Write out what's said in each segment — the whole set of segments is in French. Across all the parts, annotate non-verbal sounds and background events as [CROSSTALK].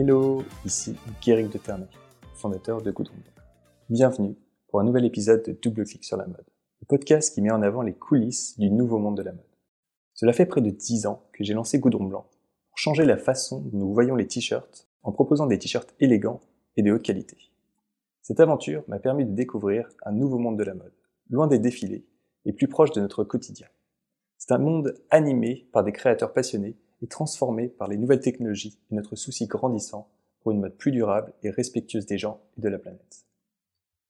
Hello, ici Guéric de Ternay, fondateur de Goudron Bienvenue pour un nouvel épisode de Double Clic sur la mode, le podcast qui met en avant les coulisses du nouveau monde de la mode. Cela fait près de 10 ans que j'ai lancé Goudron Blanc pour changer la façon dont nous voyons les t-shirts en proposant des t-shirts élégants et de haute qualité. Cette aventure m'a permis de découvrir un nouveau monde de la mode, loin des défilés et plus proche de notre quotidien. C'est un monde animé par des créateurs passionnés et transformé par les nouvelles technologies et notre souci grandissant pour une mode plus durable et respectueuse des gens et de la planète.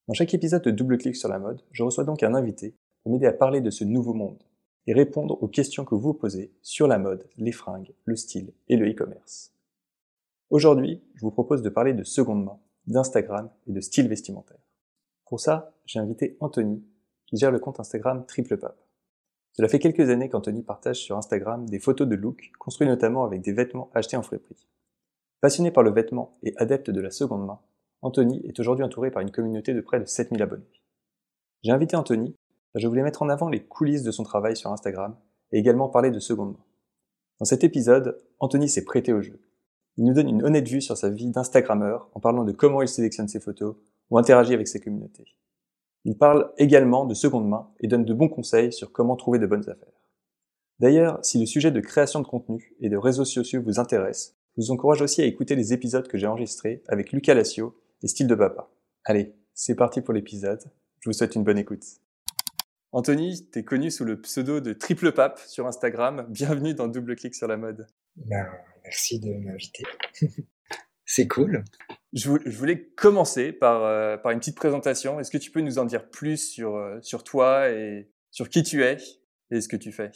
Dans chaque épisode de Double Clic sur la mode, je reçois donc un invité pour m'aider à parler de ce nouveau monde et répondre aux questions que vous vous posez sur la mode, les fringues, le style et le e-commerce. Aujourd'hui, je vous propose de parler de seconde main, d'Instagram et de style vestimentaire. Pour ça, j'ai invité Anthony, qui gère le compte Instagram Triple Pape. Cela fait quelques années qu'Anthony partage sur Instagram des photos de looks construits notamment avec des vêtements achetés en frais prix. Passionné par le vêtement et adepte de la seconde main, Anthony est aujourd'hui entouré par une communauté de près de 7000 abonnés. J'ai invité Anthony je voulais mettre en avant les coulisses de son travail sur Instagram et également parler de seconde main. Dans cet épisode, Anthony s'est prêté au jeu. Il nous donne une honnête vue sur sa vie d'Instagrammeur en parlant de comment il sélectionne ses photos ou interagit avec ses communautés. Il parle également de seconde main et donne de bons conseils sur comment trouver de bonnes affaires. D'ailleurs, si le sujet de création de contenu et de réseaux sociaux vous intéresse, je vous encourage aussi à écouter les épisodes que j'ai enregistrés avec Lucas Lassio et Style de Papa. Allez, c'est parti pour l'épisode. Je vous souhaite une bonne écoute. Anthony, tu es connu sous le pseudo de Triple Pape sur Instagram. Bienvenue dans Double Clic sur la mode. Ben, merci de m'inviter. [LAUGHS] C'est cool. Je voulais commencer par, euh, par une petite présentation. Est-ce que tu peux nous en dire plus sur, euh, sur toi et sur qui tu es et ce que tu fais?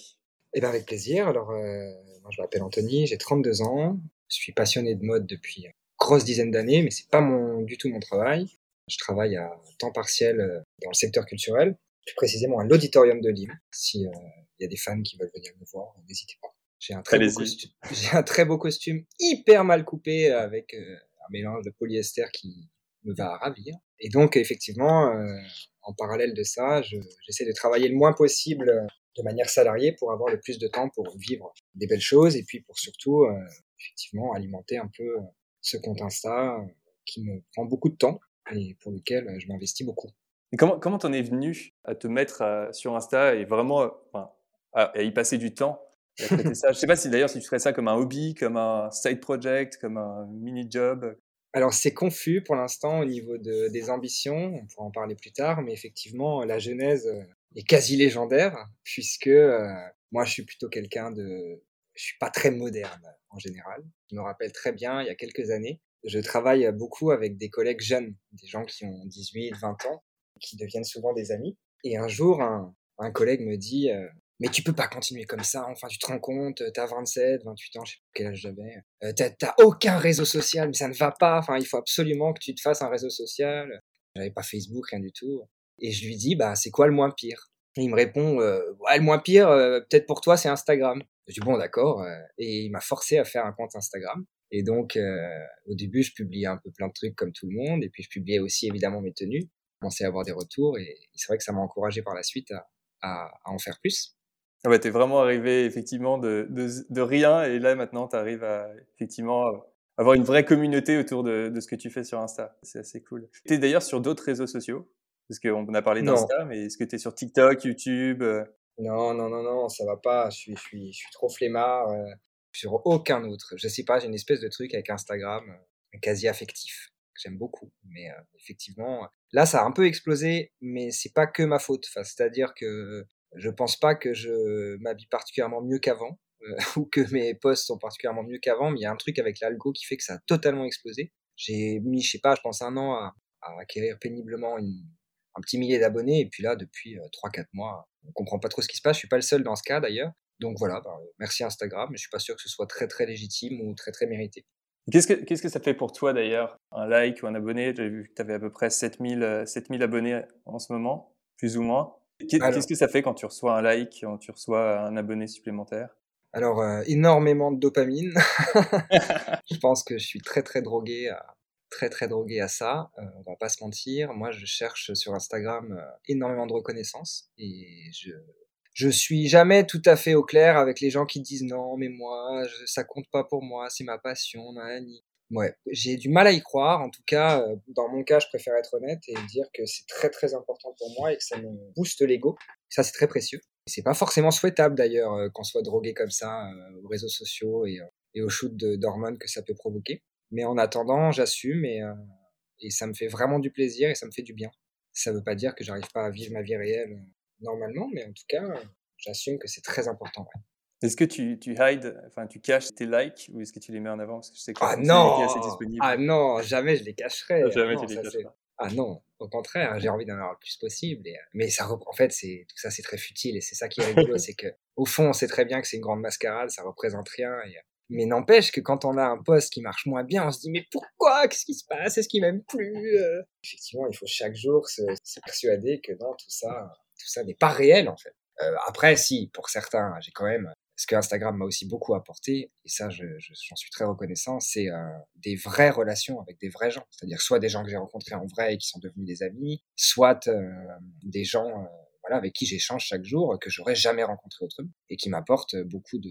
Eh bien, avec plaisir. Alors, euh, moi, je m'appelle Anthony, j'ai 32 ans. Je suis passionné de mode depuis une grosse dizaine d'années, mais c'est pas mon, du tout mon travail. Je travaille à temps partiel dans le secteur culturel plus précisément à l'auditorium de Lille. Si il euh, y a des fans qui veulent venir me voir, n'hésitez pas. J'ai un très beau costume. [LAUGHS] Un très beau costume hyper mal coupé avec euh, un mélange de polyester qui me va à ravir. Et donc effectivement, euh, en parallèle de ça, j'essaie de travailler le moins possible de manière salariée pour avoir le plus de temps pour vivre des belles choses et puis pour surtout effectivement alimenter un peu ce compte Insta qui me prend beaucoup de temps et pour lequel je m'investis beaucoup. Et comment comment t'en es venu à te mettre euh, sur Insta et vraiment enfin, à, y passer du temps ça Je sais pas si d'ailleurs si tu ferais ça comme un hobby, comme un side project, comme un mini job. Alors c'est confus pour l'instant au niveau de, des ambitions, on pourra en parler plus tard, mais effectivement la genèse euh, est quasi légendaire puisque euh, moi je suis plutôt quelqu'un de, je suis pas très moderne en général. Je me rappelle très bien il y a quelques années, je travaille beaucoup avec des collègues jeunes, des gens qui ont 18, 20 ans, qui deviennent souvent des amis. Et un jour, un, un collègue me dit euh, Mais tu peux pas continuer comme ça, enfin, tu te rends compte, t'as 27, 28 ans, je sais pas quel âge j'avais, euh, t'as aucun réseau social, mais ça ne va pas, enfin, il faut absolument que tu te fasses un réseau social. J'avais pas Facebook, rien du tout. Et je lui dis Bah, c'est quoi le moins pire? Et il me répond euh, le moins pire, euh, peut-être pour toi, c'est Instagram. Je dis bon, d'accord. et il m'a forcé à faire un compte Instagram. Et donc, au début, je publiais un peu plein de trucs comme tout le monde. Et puis, je publiais aussi évidemment mes tenues commencé à avoir des retours et, c'est vrai que ça m'a encouragé par la suite à, à, en faire plus. Ah ouais, t'es vraiment arrivé effectivement de, de, de rien et là maintenant tu arrives à effectivement avoir une vraie communauté autour de, de ce que tu fais sur Insta. C'est assez cool. Tu es d'ailleurs sur d'autres réseaux sociaux? Parce qu'on a parlé d'Insta, mais est-ce que tu es sur TikTok, YouTube euh? Non, non, non, non, ça va pas. Je suis, je suis, je suis trop flemmard. Euh, sur aucun autre. Je sais pas, j'ai une espèce de truc avec Instagram euh, quasi affectif que j'aime beaucoup. Mais euh, effectivement, là, ça a un peu explosé, mais c'est pas que ma faute. Enfin, c'est-à-dire que je pense pas que je m'habille particulièrement mieux qu'avant euh, [LAUGHS] ou que mes posts sont particulièrement mieux qu'avant, mais il y a un truc avec l'algo qui fait que ça a totalement explosé. J'ai mis, je sais pas, je pense un an à, acquérir péniblement un petit millier d'abonnés, et puis là, depuis euh, 3-4 mois, on comprend pas trop ce qui se passe. Je suis pas le seul dans ce cas d'ailleurs. Donc voilà, bah, merci Instagram, mais je suis pas sûr que ce soit très très légitime ou très très mérité. Qu'est-ce que, qu'est-ce que ça fait pour toi d'ailleurs Un like ou un abonné? J'ai vu que tu avais à peu près 7000, 7000 euh, abonnés en ce moment, plus ou moins. Qu'est-ce que ça fait quand tu reçois un like, quand tu reçois un abonné supplémentaire? Alors, euh, énormément de dopamine. [LAUGHS] je pense que je suis très très drogué à, très très drogué à ça. Euh, on va pas se mentir. Moi, je cherche sur Instagram euh, énormément de reconnaissance et je je suis jamais tout à fait au clair avec les gens qui disent non, mais moi, ça compte pas pour moi, c'est ma passion, nani. Ouais, j'ai du mal à y croire. En tout cas, dans mon cas, je préfère être honnête et dire que c'est très très important pour moi et que ça me booste l'ego. Ça, c'est très précieux. C'est pas forcément souhaitable d'ailleurs qu'on soit drogué comme ça aux réseaux sociaux et, et au shoot d'hormones que ça peut provoquer. Mais en attendant, j'assume et, et ça me fait vraiment du plaisir et ça me fait du bien. Ça veut pas dire que j'arrive pas à vivre ma vie réelle normalement, mais en tout cas, j'assume que c'est très important. Est-ce que tu, tu hides, enfin tu caches tes likes ou est-ce que tu les mets en avant? Parce que je sais que ah non, ah non, jamais je les cacherai. Ah, jamais tu les caches Ah non, au contraire, j'ai envie d'en avoir le plus possible. Et... Mais ça, en fait, c'est tout ça, c'est très futile et c'est ça qui est rigolo, [LAUGHS] c'est que au fond, on sait très bien que c'est une grande mascarade, ça représente rien. Et... Mais n'empêche que quand on a un poste qui marche moins bien, on se dit mais pourquoi? Qu'est-ce qui se passe? Est-ce qu'il m'aime plus? Euh? Effectivement, il faut chaque jour se, se persuader que non, tout ça, tout ça n'est pas réel en fait. Euh, après, si, pour certains, j'ai quand même ce que Instagram m'a aussi beaucoup apporté, et ça j'en je, suis très reconnaissant, c'est euh, des vraies relations avec des vrais gens. C'est-à-dire soit des gens que j'ai rencontrés en vrai et qui sont devenus des amis, soit euh, des gens euh, voilà, avec qui j'échange chaque jour que j'aurais jamais rencontré autrement et qui m'apportent beaucoup de,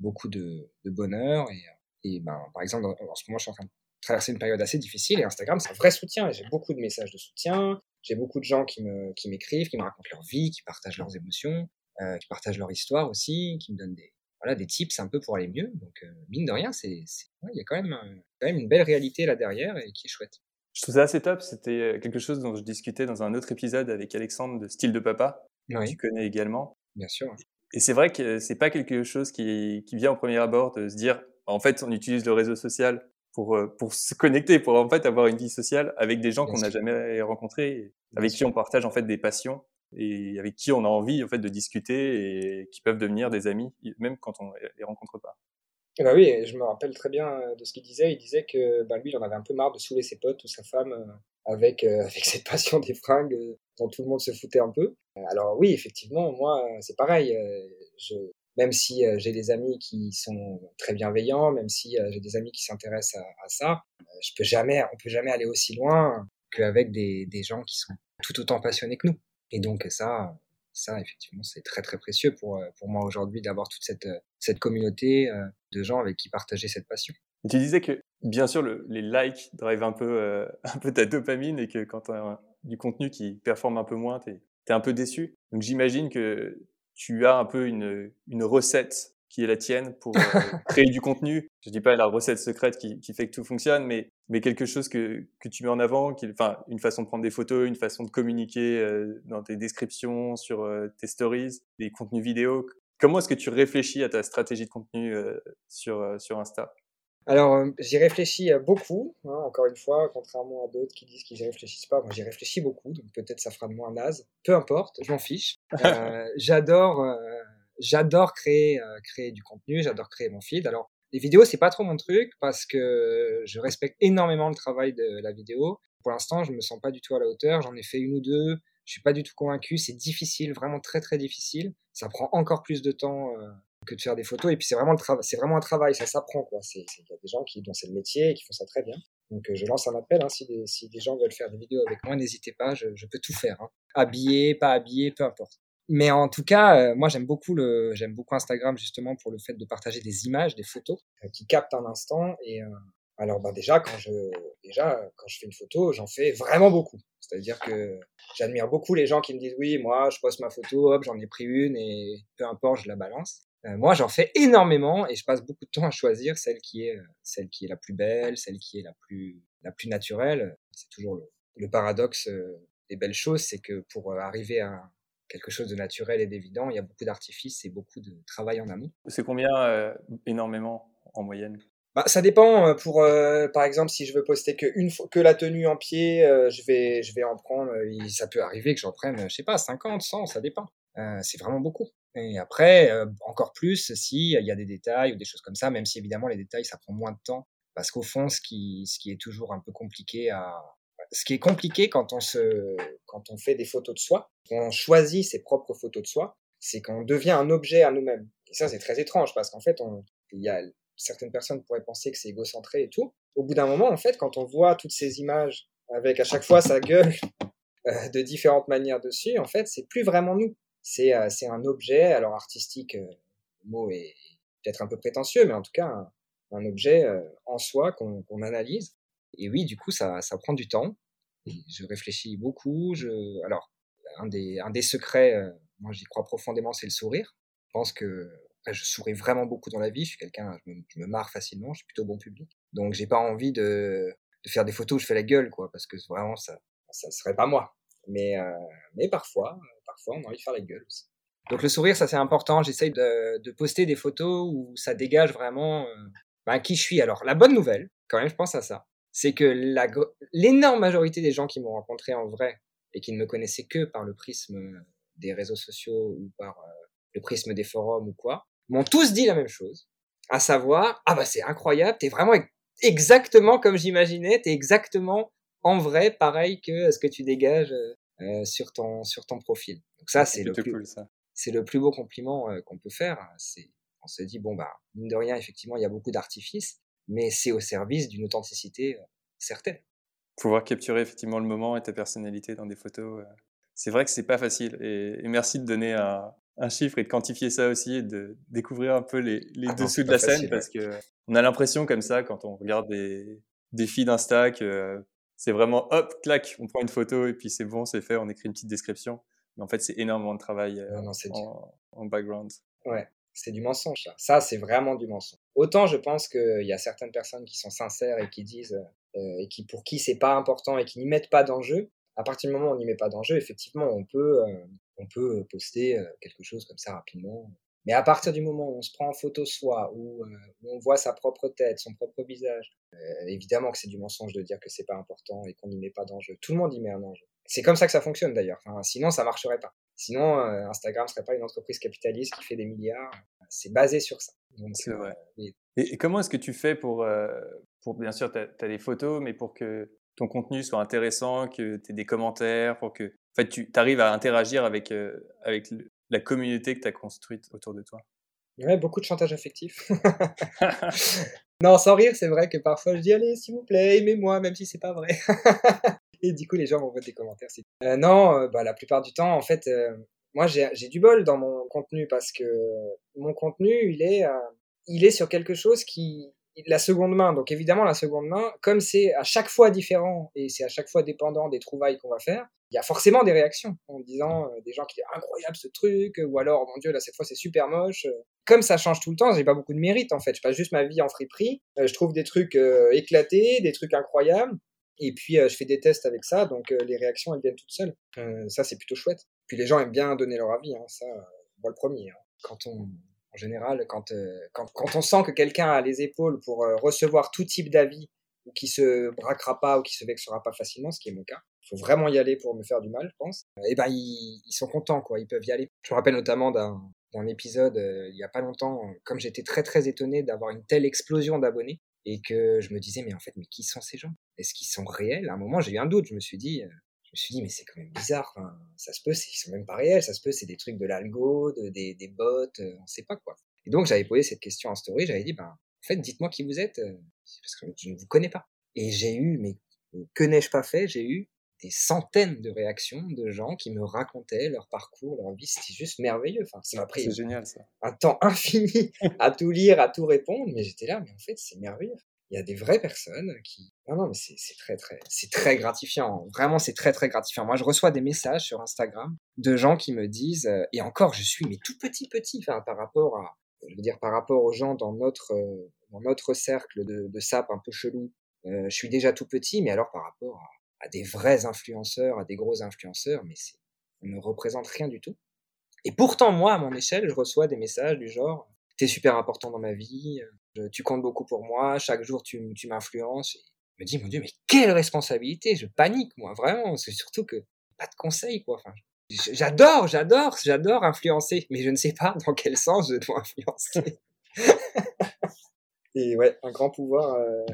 beaucoup de, bonheur. Et, et ben, par exemple, en, ce moment, je suis en train de traverser une période assez difficile et Instagram, c'est un vrai soutien. J'ai beaucoup de messages de soutien, j'ai beaucoup de gens qui me qui m'écrivent, qui me racontent leur vie, qui partagent leurs émotions. Euh, qui partagent leur histoire aussi, qui me donnent des, voilà, des tips un peu pour aller mieux. Donc, euh, mine de rien, c'est, il y a quand même, quand même une belle réalité là derrière et qui est chouette. Je trouve ça assez top. C'était euh, quelque chose dont je discutais dans un autre épisode avec Alexandre de Style de Papa, que tu connais également. Bien sûr. Et c'est vrai que c'est pas quelque chose qui, qui vient au premier abord de se dire, en fait, on utilise le réseau social pour, pour se connecter, pour en fait avoir une vie sociale avec des gens qu'on n'a jamais rencontrés, avec qui on partage en fait des passions et avec qui on a envie en fait de discuter et qui peuvent devenir des amis même quand on les rencontre pas. Eh ben oui, je me rappelle très bien euh, de ce qu'il disait. Il disait que bah, lui, il en avait un peu marre de saouler ses potes ou sa femme euh, avec euh, [LAUGHS] avec cette passion des fringues dont tout le monde se foutait un peu. Alors oui, effectivement, moi c'est pareil. même si j'ai des amis qui sont très bienveillants, même si j'ai des amis qui s'intéressent à, ça, je peux jamais, on peut jamais aller aussi loin qu'avec des gens qui sont tout autant passionnés que nous. Et donc ça, ça effectivement, c'est très très précieux pour, euh, pour moi aujourd'hui d'avoir toute cette, euh, cette communauté euh, de gens avec qui partager cette passion. tu disais que bien sûr le, les likes drivent un peu, [LAUGHS] un peu ta dopamine et que quand tu as du contenu qui performe un peu moins, tu es, es, un peu déçu. Donc j'imagine que tu as un peu une, une recette qui est la tienne pour [LAUGHS] euh, créer du contenu. Je dis pas la recette secrète qui, qui, fait que tout fonctionne, mais, mais quelque chose que, que tu mets en avant, qui, enfin, une façon de prendre des photos, une façon de communiquer euh, dans tes descriptions, sur euh, tes stories, des contenus vidéo. Comment est-ce que tu réfléchis à ta stratégie de contenu sur, sur Insta? Alors, j'y réfléchis beaucoup, hein, encore une fois, contrairement à d'autres qui disent qu'ils n'y réfléchissent pas, moi j'y réfléchis beaucoup, donc peut-être ça fera de moi un naze, peu importe, je m'en fiche. [LAUGHS] J'adore j'adore créer euh, créer du contenu, j'adore créer mon feed. Alors les vidéos c'est pas trop mon truc parce que je respecte énormément le travail de la vidéo. Pour l'instant, je me sens pas du tout à la hauteur. J'en ai fait une ou deux. Je suis pas du tout convaincu. C'est difficile, vraiment très très difficile. Ça prend encore plus de temps euh, que de faire des photos. Et puis c'est vraiment le travail. C'est vraiment un travail. Ça s'apprend quoi. Il y a des gens qui dont c'est le métier et qui font ça très bien. Donc euh, je lance un appel. Hein, si, des, si des gens veulent faire des vidéos avec moi, n'hésitez pas. Je, je peux tout faire. Hein. Habillé, pas habillé, peu importe. Mais en tout cas, euh, moi j'aime beaucoup le, j'aime beaucoup Instagram justement pour le fait de partager des images, des photos euh, qui captent un instant. Et euh, alors bah déjà quand je, déjà quand je fais une photo, j'en fais vraiment beaucoup. C'est-à-dire que j'admire beaucoup les gens qui me disent oui, moi je poste ma photo, hop, j'en ai pris une et peu importe, je la balance. moi j'en fais énormément et je passe beaucoup de temps à choisir celle qui est, celle qui est la plus belle, celle qui est la plus, la plus naturelle. C'est toujours le, le paradoxe des belles choses, c'est que pour arriver à quelque chose de naturel et d'évident. Il y a beaucoup d'artifices et beaucoup de travail en amont. C'est combien euh, énormément en moyenne? Bah, ça dépend. Euh, pour, euh, par exemple, si je veux poster que, une, que la tenue en pied, je, vais, je vais en prendre. ça peut arriver que j'en prenne, je sais pas, 50, 100, ça dépend. c'est vraiment beaucoup. Et après, encore plus s'il y a des détails ou des choses comme ça, même si évidemment les détails, ça prend moins de temps. Parce qu'au fond, ce qui, ce qui est toujours un peu compliqué à, ce qui est compliqué quand on se, quand on fait des photos de soi, quand on choisit ses propres photos de soi, c'est qu'on devient un objet à nous-mêmes. Et ça, c'est très étrange parce qu'en fait, on, y a certaines personnes pourraient penser que c'est égocentré et tout. Au bout d'un moment, en fait, quand on voit toutes ces images avec à chaque fois sa gueule [LAUGHS] euh, de différentes manières dessus, en fait, c'est plus vraiment nous. C'est euh, un objet, alors artistique, euh, le mot est peut-être un peu prétentieux, mais en tout cas, un objet en soi qu'on analyse. Et oui, du coup, ça, ça prend du temps. je réfléchis beaucoup. Je, alors, un des, un des secrets, moi j'y crois profondément, c'est le sourire. Je pense que je souris vraiment beaucoup dans la vie. Je suis quelqu'un, je me, marre facilement. Je suis plutôt bon public. Donc, j'ai pas envie de, de, faire des photos où je fais la gueule, quoi, parce que vraiment, ça, ça serait pas moi. Mais, euh, mais parfois, parfois, on a envie de faire la gueule aussi. Donc, le sourire, ça c'est important. J'essaye de, de, poster des photos où ça dégage vraiment euh, ben, qui je suis. Alors, la bonne nouvelle, quand même, je pense à ça, c'est que l'énorme majorité des gens qui m'ont rencontré en vrai et qui ne me connaissaient que par le prisme des réseaux sociaux ou par euh, le prisme des forums ou quoi, m'ont tous dit la même chose, à savoir ah bah c'est incroyable, t'es vraiment exactement comme j'imaginais, t'es exactement en vrai pareil que ce que tu dégages euh, sur ton sur ton profil. Donc ça c'est le plus c'est le plus beau compliment euh, qu'on peut faire. C'est on se dit bon bah mine de rien effectivement il y a beaucoup d'artifices, mais c'est au service d'une authenticité euh, certaine. Pouvoir capturer effectivement le moment et ta personnalité dans des photos, c'est vrai que c'est pas facile. Et, et, merci de donner un, un chiffre et de quantifier ça aussi et de découvrir un peu les, les ah dessous de la scène parce que on a l'impression comme ça quand on regarde des, des feeds d'Insta que c'est vraiment hop, clac, on prend une photo et puis c'est bon, c'est fait, on écrit une petite description. Mais en fait, c'est énormément de travail euh, en, en, background. Ouais, c'est du mensonge. Ça, ça c'est vraiment du mensonge. Autant je pense qu'il y a certaines personnes qui sont sincères et qui disent euh, et qui pour qui c'est pas important et qui n'y mettent pas d'enjeu. À partir du moment où on n'y met pas d'enjeu, effectivement, on peut euh, on peut poster quelque chose comme ça rapidement. Mais à partir du moment où on se prend en photo soi, où, on voit sa propre tête, son propre visage, évidemment que c'est du mensonge de dire que c'est pas important et qu'on n'y met pas d'enjeu. Tout le monde y met un enjeu. C'est comme ça que ça fonctionne d'ailleurs. Sinon, ça marcherait pas. Sinon, Instagram serait pas une entreprise capitaliste qui fait des milliards. C'est basé sur ça. C'est vrai. Et, comment est-ce que tu fais pour, pour bien sûr, tu as, des photos, mais pour que ton contenu soit intéressant, que tu aies des commentaires, pour que en fait, tu arrives à interagir avec, euh, avec la communauté que tu as construite autour de toi? Ouais, beaucoup de chantage affectif. [LAUGHS] non, sans rire, c'est vrai que parfois je dis allez, s'il vous plaît, aimez-moi, même si c'est pas vrai. [LAUGHS] Et du coup, les gens m'envoient des commentaires. Euh, non, euh, bah, la plupart du temps, en fait, moi j'ai du bol dans mon contenu parce que mon contenu, il est, il est sur quelque chose qui, la seconde main. Donc évidemment, la seconde main, comme c'est à chaque fois différent et c'est à chaque fois dépendant des trouvailles qu'on va faire, il y a forcément des réactions en disant euh, des gens qui disent incroyable ce truc ou alors mon dieu là cette fois c'est super moche. Comme ça change tout le temps, j'ai pas beaucoup de mérite en fait. Je passe juste ma vie en friperie. Euh, je trouve des trucs euh, éclatés, des trucs incroyables. Et puis je fais des tests avec ça, donc les réactions elles viennent toutes seules. ça c'est plutôt chouette. Puis les gens aiment bien donner leur avis, hein, ça, moi le premier. Hein. Quand on, en général, quand, euh, quand, quand, on sent que quelqu'un a les épaules pour euh, recevoir tout type d'avis, ou qui se braquera pas, ou qui se vexera pas facilement, ce qui est mon cas, il faut vraiment y aller pour me faire du mal, je pense. Et eh ben ils, ils, sont contents, quoi. Ils peuvent y aller. Je me rappelle notamment d'un d'un épisode euh, il y a pas longtemps, comme j'étais très très étonné d'avoir une telle explosion d'abonnés et que je me disais mais en fait mais qui sont ces gens? Est-ce qu'ils sont réels? À un moment j'ai eu un doute. Je me suis dit je me suis dit, mais c'est quand même bizarre. ça se peut, ils sont même pas réels. Ça se peut, c'est des trucs de l'algo, de, des, des bots, euh, on sait pas quoi. Et donc, j'avais posé cette question en story. J'avais dit, ben, en fait, dites-moi qui vous êtes, euh, parce que je ne vous connais pas. Et j'ai eu, mais que n'ai-je pas fait? J'ai eu des centaines de réactions de gens qui me racontaient leur parcours, leur vie. C'était juste merveilleux. Enfin, ça m'a pris génial, ça. un temps [LAUGHS] infini à tout lire, à tout répondre, mais j'étais là, mais en fait, c'est merveilleux il y a des vraies personnes qui non non mais c'est très très c'est très gratifiant vraiment c'est très très gratifiant moi je reçois des messages sur Instagram de gens qui me disent euh, et encore je suis mais tout petit petit enfin par rapport à je veux dire par rapport aux gens dans notre euh, dans notre cercle de, de sap un peu chelou euh, je suis déjà tout petit mais alors par rapport à, à, des vrais influenceurs à des gros influenceurs mais on ne représente rien du tout et pourtant moi à mon échelle je reçois des messages du genre t'es super important dans ma vie tu comptes beaucoup pour moi, chaque jour tu, tu m'influences. Je me dis, mon Dieu, mais quelle responsabilité Je panique, moi, vraiment. C'est surtout que pas de conseils, quoi. Enfin, j'adore, j'adore, j'adore influencer, mais je ne sais pas dans quel sens je dois [LAUGHS] influencer. Et ouais, un grand pouvoir euh,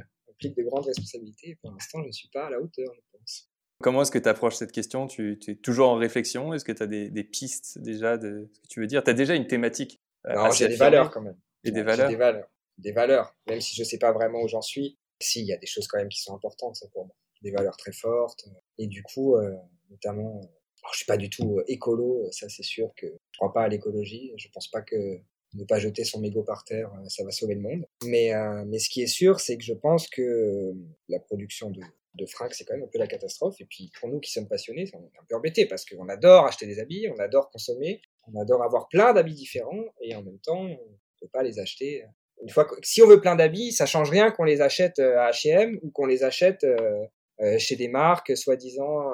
implique de grandes responsabilités. pour l'instant, je ne suis pas à la hauteur, je pense. Comment est-ce que tu approches cette question? Tu, es toujours en réflexion? Est-ce que tu as des, des, pistes déjà de ce que tu veux dire? Tu as déjà une thématique euh, Non, j'ai des valeurs quand même. Et des valeurs. des valeurs des valeurs, même si je sais pas vraiment où j'en suis. Si, il y a des choses quand même qui sont importantes pour moi, des valeurs très fortes. Et du coup, euh, notamment, alors, je suis pas du tout euh, écolo, ça c'est sûr que je crois pas à l'écologie. Je pense pas que ne pas jeter son mégot par terre, ça va sauver le monde. Mais, mais ce qui est sûr, c'est que je pense que la production de, de fringues, c'est quand même un peu la catastrophe. Et puis pour nous qui sommes passionnés, on est un peu embêtés parce qu'on adore acheter des habits, on adore consommer, on adore avoir plein d'habits différents et en même temps, on ne peut pas les acheter. Une fois que, si on veut plein d'habits, ça change rien qu'on les achète à H&M ou qu'on les achète chez des marques soi-disant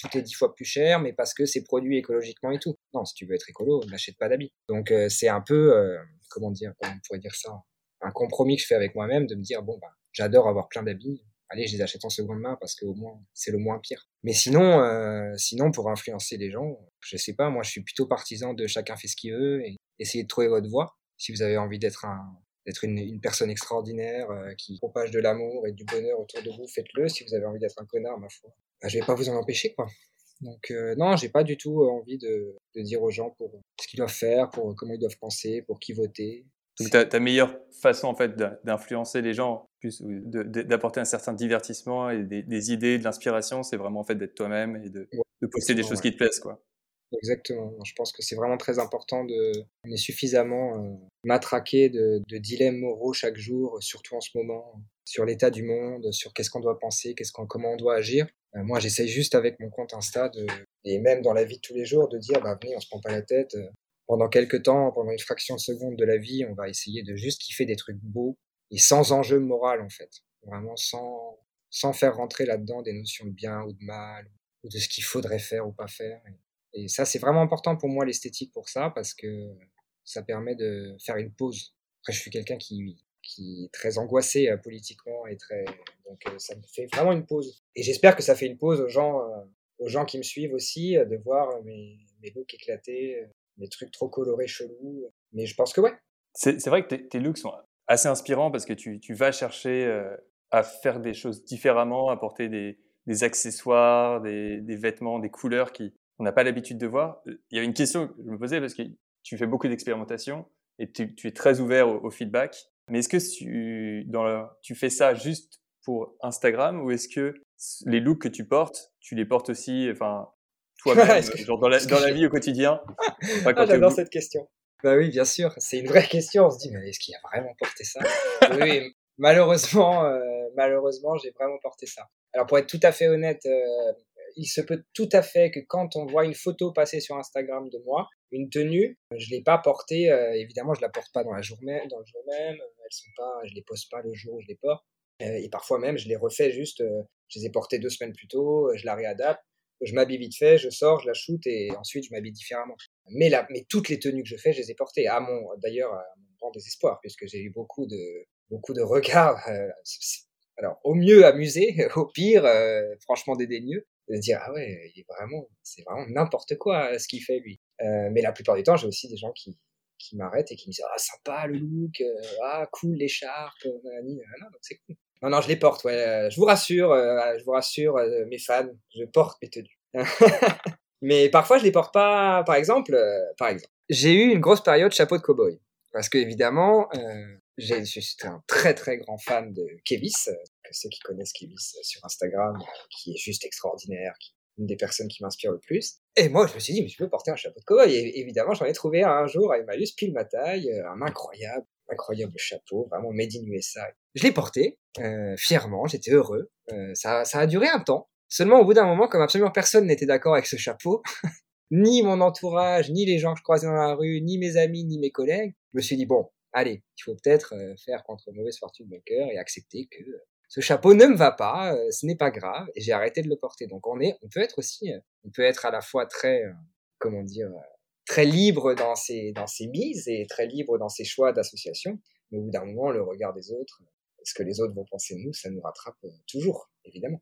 tout est dix fois plus cher, mais parce que c'est produit écologiquement et tout. Non, si tu veux être écolo, n'achète pas d'habits. Donc c'est un peu, comment dire, on pourrait dire ça, un compromis que je fais avec moi-même de me dire bon bah j'adore avoir plein d'habits, allez, je les achète en seconde main parce que au moins c'est le moins pire. Mais sinon, euh, sinon pour influencer les gens, je sais pas, moi je suis plutôt partisan de chacun fait ce qu'il veut et essayer de trouver votre voie. Si vous avez envie d'être un d'être une, personne extraordinaire euh, qui propage de l'amour et du bonheur autour de vous, faites-le. Si vous avez envie d'être un connard, ma foi, bah, je vais pas vous en empêcher quoi. Donc euh, non, j'ai pas du tout envie de, de dire aux gens pour ce qu'ils doivent faire, pour comment ils doivent penser, pour qui voter. Donc ta, ta meilleure façon en fait d'influencer les gens, d'apporter un certain divertissement et des, des idées, de l'inspiration, c'est vraiment en fait d'être toi-même et de, de poster des choses qui te plaisent quoi. Exactement. Je pense que c'est vraiment très important de. On est suffisamment euh, matraqué de, de, dilemmes moraux chaque jour, surtout en ce moment, sur l'état du monde, sur qu'est-ce qu'on doit penser, qu'est-ce qu'on, comment on doit agir. Euh, moi, j'essaye juste avec mon compte Insta de, et même dans la vie de tous les jours de dire, bah venez, on se prend pas la tête. Euh, pendant quelques temps, pendant une fraction de seconde de la vie, on va essayer de juste kiffer des trucs beaux et sans enjeu moral en fait. Vraiment sans, sans faire rentrer là-dedans des notions de bien ou de mal ou de ce qu'il faudrait faire ou pas faire. Et, ça, c'est vraiment important pour moi l'esthétique pour ça parce que ça permet de faire une pause. Après, je suis quelqu'un qui, qui est très angoissé euh, politiquement et très donc euh, ça me fait vraiment une pause. Et j'espère que ça fait une pause aux gens, euh, aux gens qui me suivent aussi, de voir mes, mes looks éclatés, des trucs trop colorés, chelous. Mais je pense que ouais. C'est vrai que tes, looks sont assez inspirants parce que tu, tu vas chercher à faire des choses différemment, à porter des, accessoires, des, des, vêtements, des couleurs qui on n'a pas l'habitude de voir. Il y a une question que je me posais parce que tu fais beaucoup d'expérimentation et tu, es très ouvert au, feedback. Mais est-ce que tu, dans tu fais ça juste pour Instagram ou est-ce que les looks que tu portes, tu les portes aussi, enfin, toi-même, [LAUGHS] genre dans la, dans la vie au quotidien? Ah, J'adore cette question. Bah oui, bien sûr, c'est une vraie question. On se dit, mais est-ce qu'il a vraiment porté ça? Oui, malheureusement, euh, malheureusement, j'ai vraiment porté ça. Alors pour être tout à fait honnête, euh, il se peut tout à fait que quand on voit une photo passer sur Instagram de moi, une tenue, je l'ai pas portée. Euh, évidemment, je la porte pas dans la jour même, dans le jour même. Elles sont pas, je les pose pas le jour où je les porte. et parfois même, je les refais juste. je les ai portées deux semaines plus tôt. Je la réadapte je m'habille vite fait, je sors, je la shoot et ensuite je m'habille différemment. Mais, toutes les tenues que je fais, je les ai portées. À mon, d'ailleurs, à mon grand désespoir, puisque j'ai eu beaucoup de, beaucoup de regards. Euh, alors, au mieux amusé, [LAUGHS] au pire, euh, franchement dédaigneux, de dire ah ouais, il est vraiment, c'est vraiment n'importe quoi ce qu'il fait lui. Euh, mais la plupart du temps, j'ai aussi des gens qui, qui m'arrêtent et qui me disent ah sympa le look, ah cool l'écharpe, donc c'est cool. Non, non, je les porte, ouais. Euh, je vous rassure, euh, je vous rassure, euh, mes fans, je porte mes tenues. [LAUGHS] Mais parfois, je les porte pas. Par exemple, par exemple, j'ai eu une grosse période chapeau de cowboy. Parce que, évidemment, je suis un très très grand fan de Kevis, ceux qui connaissent Kevis sur Instagram, qui est juste extraordinaire, qui une des personnes qui m'inspire le plus. Et moi, je me suis dit, mais je peux porter un chapeau de cowboy. Et évidemment, j'en ai trouvé un jour à Emmaüs, pile ma taille, un incroyable, incroyable chapeau, vraiment made in USA. Je l'ai porté, euh, fièrement, j'étais heureux. Euh, ça, ça a duré un temps. Seulement, au bout d'un moment, comme absolument personne n'était d'accord avec ce chapeau, [LAUGHS] ni mon entourage, ni les gens que je croisais dans la rue, ni mes amis, ni mes collègues, je me suis dit, bon, allez, il faut peut-être euh, faire contre mauvaise fortune mon cœur et accepter que ce chapeau ne me va pas, ce n'est pas grave, et j'ai arrêté de le porter. Donc on est, on peut être aussi, on peut être à la fois très, comment dire, très libre dans ses, dans ses mises et très libre dans ses choix d'association. Mais au bout d'un moment, le regard des autres, ce que les autres vont penser de nous, ça nous rattrape euh, toujours, évidemment.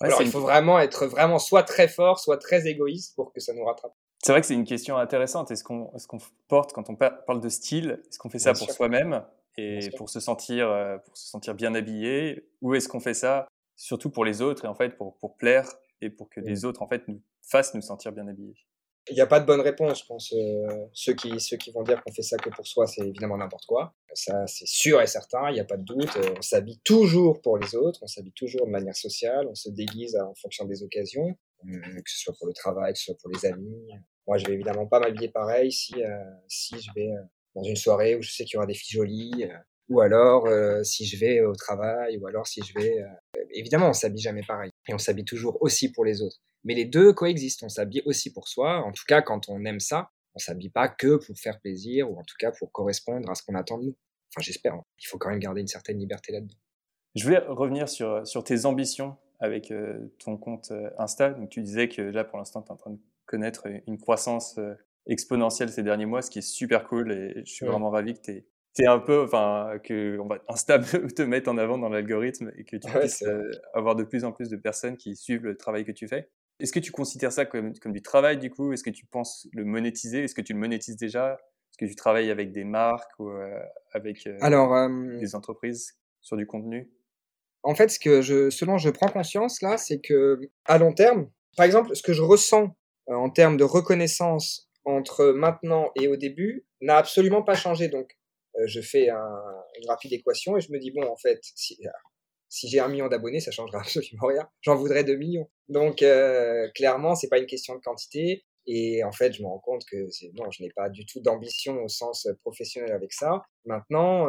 Alors, il faut vraiment être vraiment soit très fort, soit très égoïste pour que ça nous rattrape. C'est vrai que c'est une question intéressante. Est-ce qu'on est qu'on porte, quand on parle de style, est-ce qu'on fait ça pour soi-même? Et pour se, sentir, euh, pour se sentir bien habillé Ou est-ce qu'on fait ça? Surtout pour les autres et en fait pour, pour plaire et pour que les autres en fait nous fassent nous sentir bien habillés il n'y a pas de bonne réponse, je pense. Euh, ceux, qui, ceux qui vont dire qu'on fait ça que pour soi, c'est évidemment n'importe quoi. Ça, c'est sûr et certain, il n'y a pas de doute. Euh, on s'habille toujours pour les autres, on s'habille toujours de manière sociale, on se déguise en fonction des occasions, euh, que ce soit pour le travail, que ce soit pour les amis. Moi, je vais évidemment pas m'habiller pareil si, si je vais dans une soirée où je sais qu'il y aura des filles jolies, ou alors si je vais au travail, ou alors si je vais... évidemment, on s'habille jamais pareil, et on s'habille toujours aussi pour les autres. Mais les deux coexistent, on s'habille aussi pour soi, en tout cas quand on aime ça, on s'habille pas que pour faire plaisir, ou en tout cas pour correspondre à ce qu'on attend de nous. Enfin j'espère, hein. il faut quand même garder une certaine liberté là-dedans. Je voulais revenir sur, sur tes ambitions avec ton compte Insta. Donc, tu disais que là, pour l'instant, tu es en train de connaître une croissance exponentielle ces derniers mois, ce qui est super cool et je suis vraiment ravi que tu es un peu, enfin, que on va instable [LAUGHS] te mettre en avant dans l'algorithme et que tu puisses euh, avoir de plus en plus de personnes qui suivent le travail que tu fais. Est-ce que tu considères ça comme, comme du travail du coup? Est-ce que tu penses le monétiser? Est-ce que tu le monétises déjà? Est-ce que tu travailles avec des marques ou euh, avec euh, Alors, des entreprises sur du contenu? En fait, ce que je, selon je prends conscience là, c'est que à long terme, par exemple, ce que je ressens en termes de reconnaissance entre maintenant et au début n'a absolument pas changé. Donc, euh, je fais une rapide équation et je me dis, bon, en fait, si, euh, si j'ai un million d'abonnés, ça changera [LAUGHS] absolument rien. J'en voudrais deux millions. Donc, euh, clairement, c'est pas une question de quantité. Et en fait, je me rends compte que non, je n'ai pas du tout d'ambition au sens professionnel avec ça. Maintenant,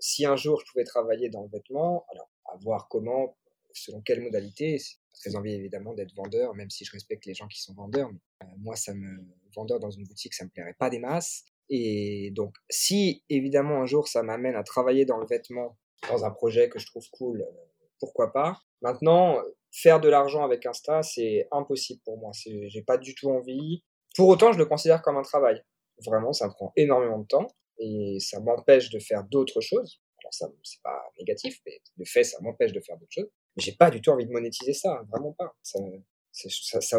si un jour je pouvais travailler dans le vêtement, alors à voir comment, selon quelle modalité, très envie évidemment d'être vendeur, même si je respecte les gens qui sont vendeurs. Mais, moi, ça me vendeur dans une boutique, ça me plairait pas des masses. Et donc, si évidemment un jour ça m'amène à travailler dans le vêtement, dans un projet que je trouve cool, euh, pourquoi pas. Maintenant, faire de l'argent avec Insta, c'est impossible pour moi. J'ai pas du tout envie. Pour autant, je le considère comme un travail. Vraiment, ça me prend énormément de temps et ça m'empêche de faire d'autres choses. Alors ça, c'est pas négatif, mais le fait, ça m'empêche de faire d'autres choses. J'ai pas du tout envie de monétiser ça, vraiment pas. Ça,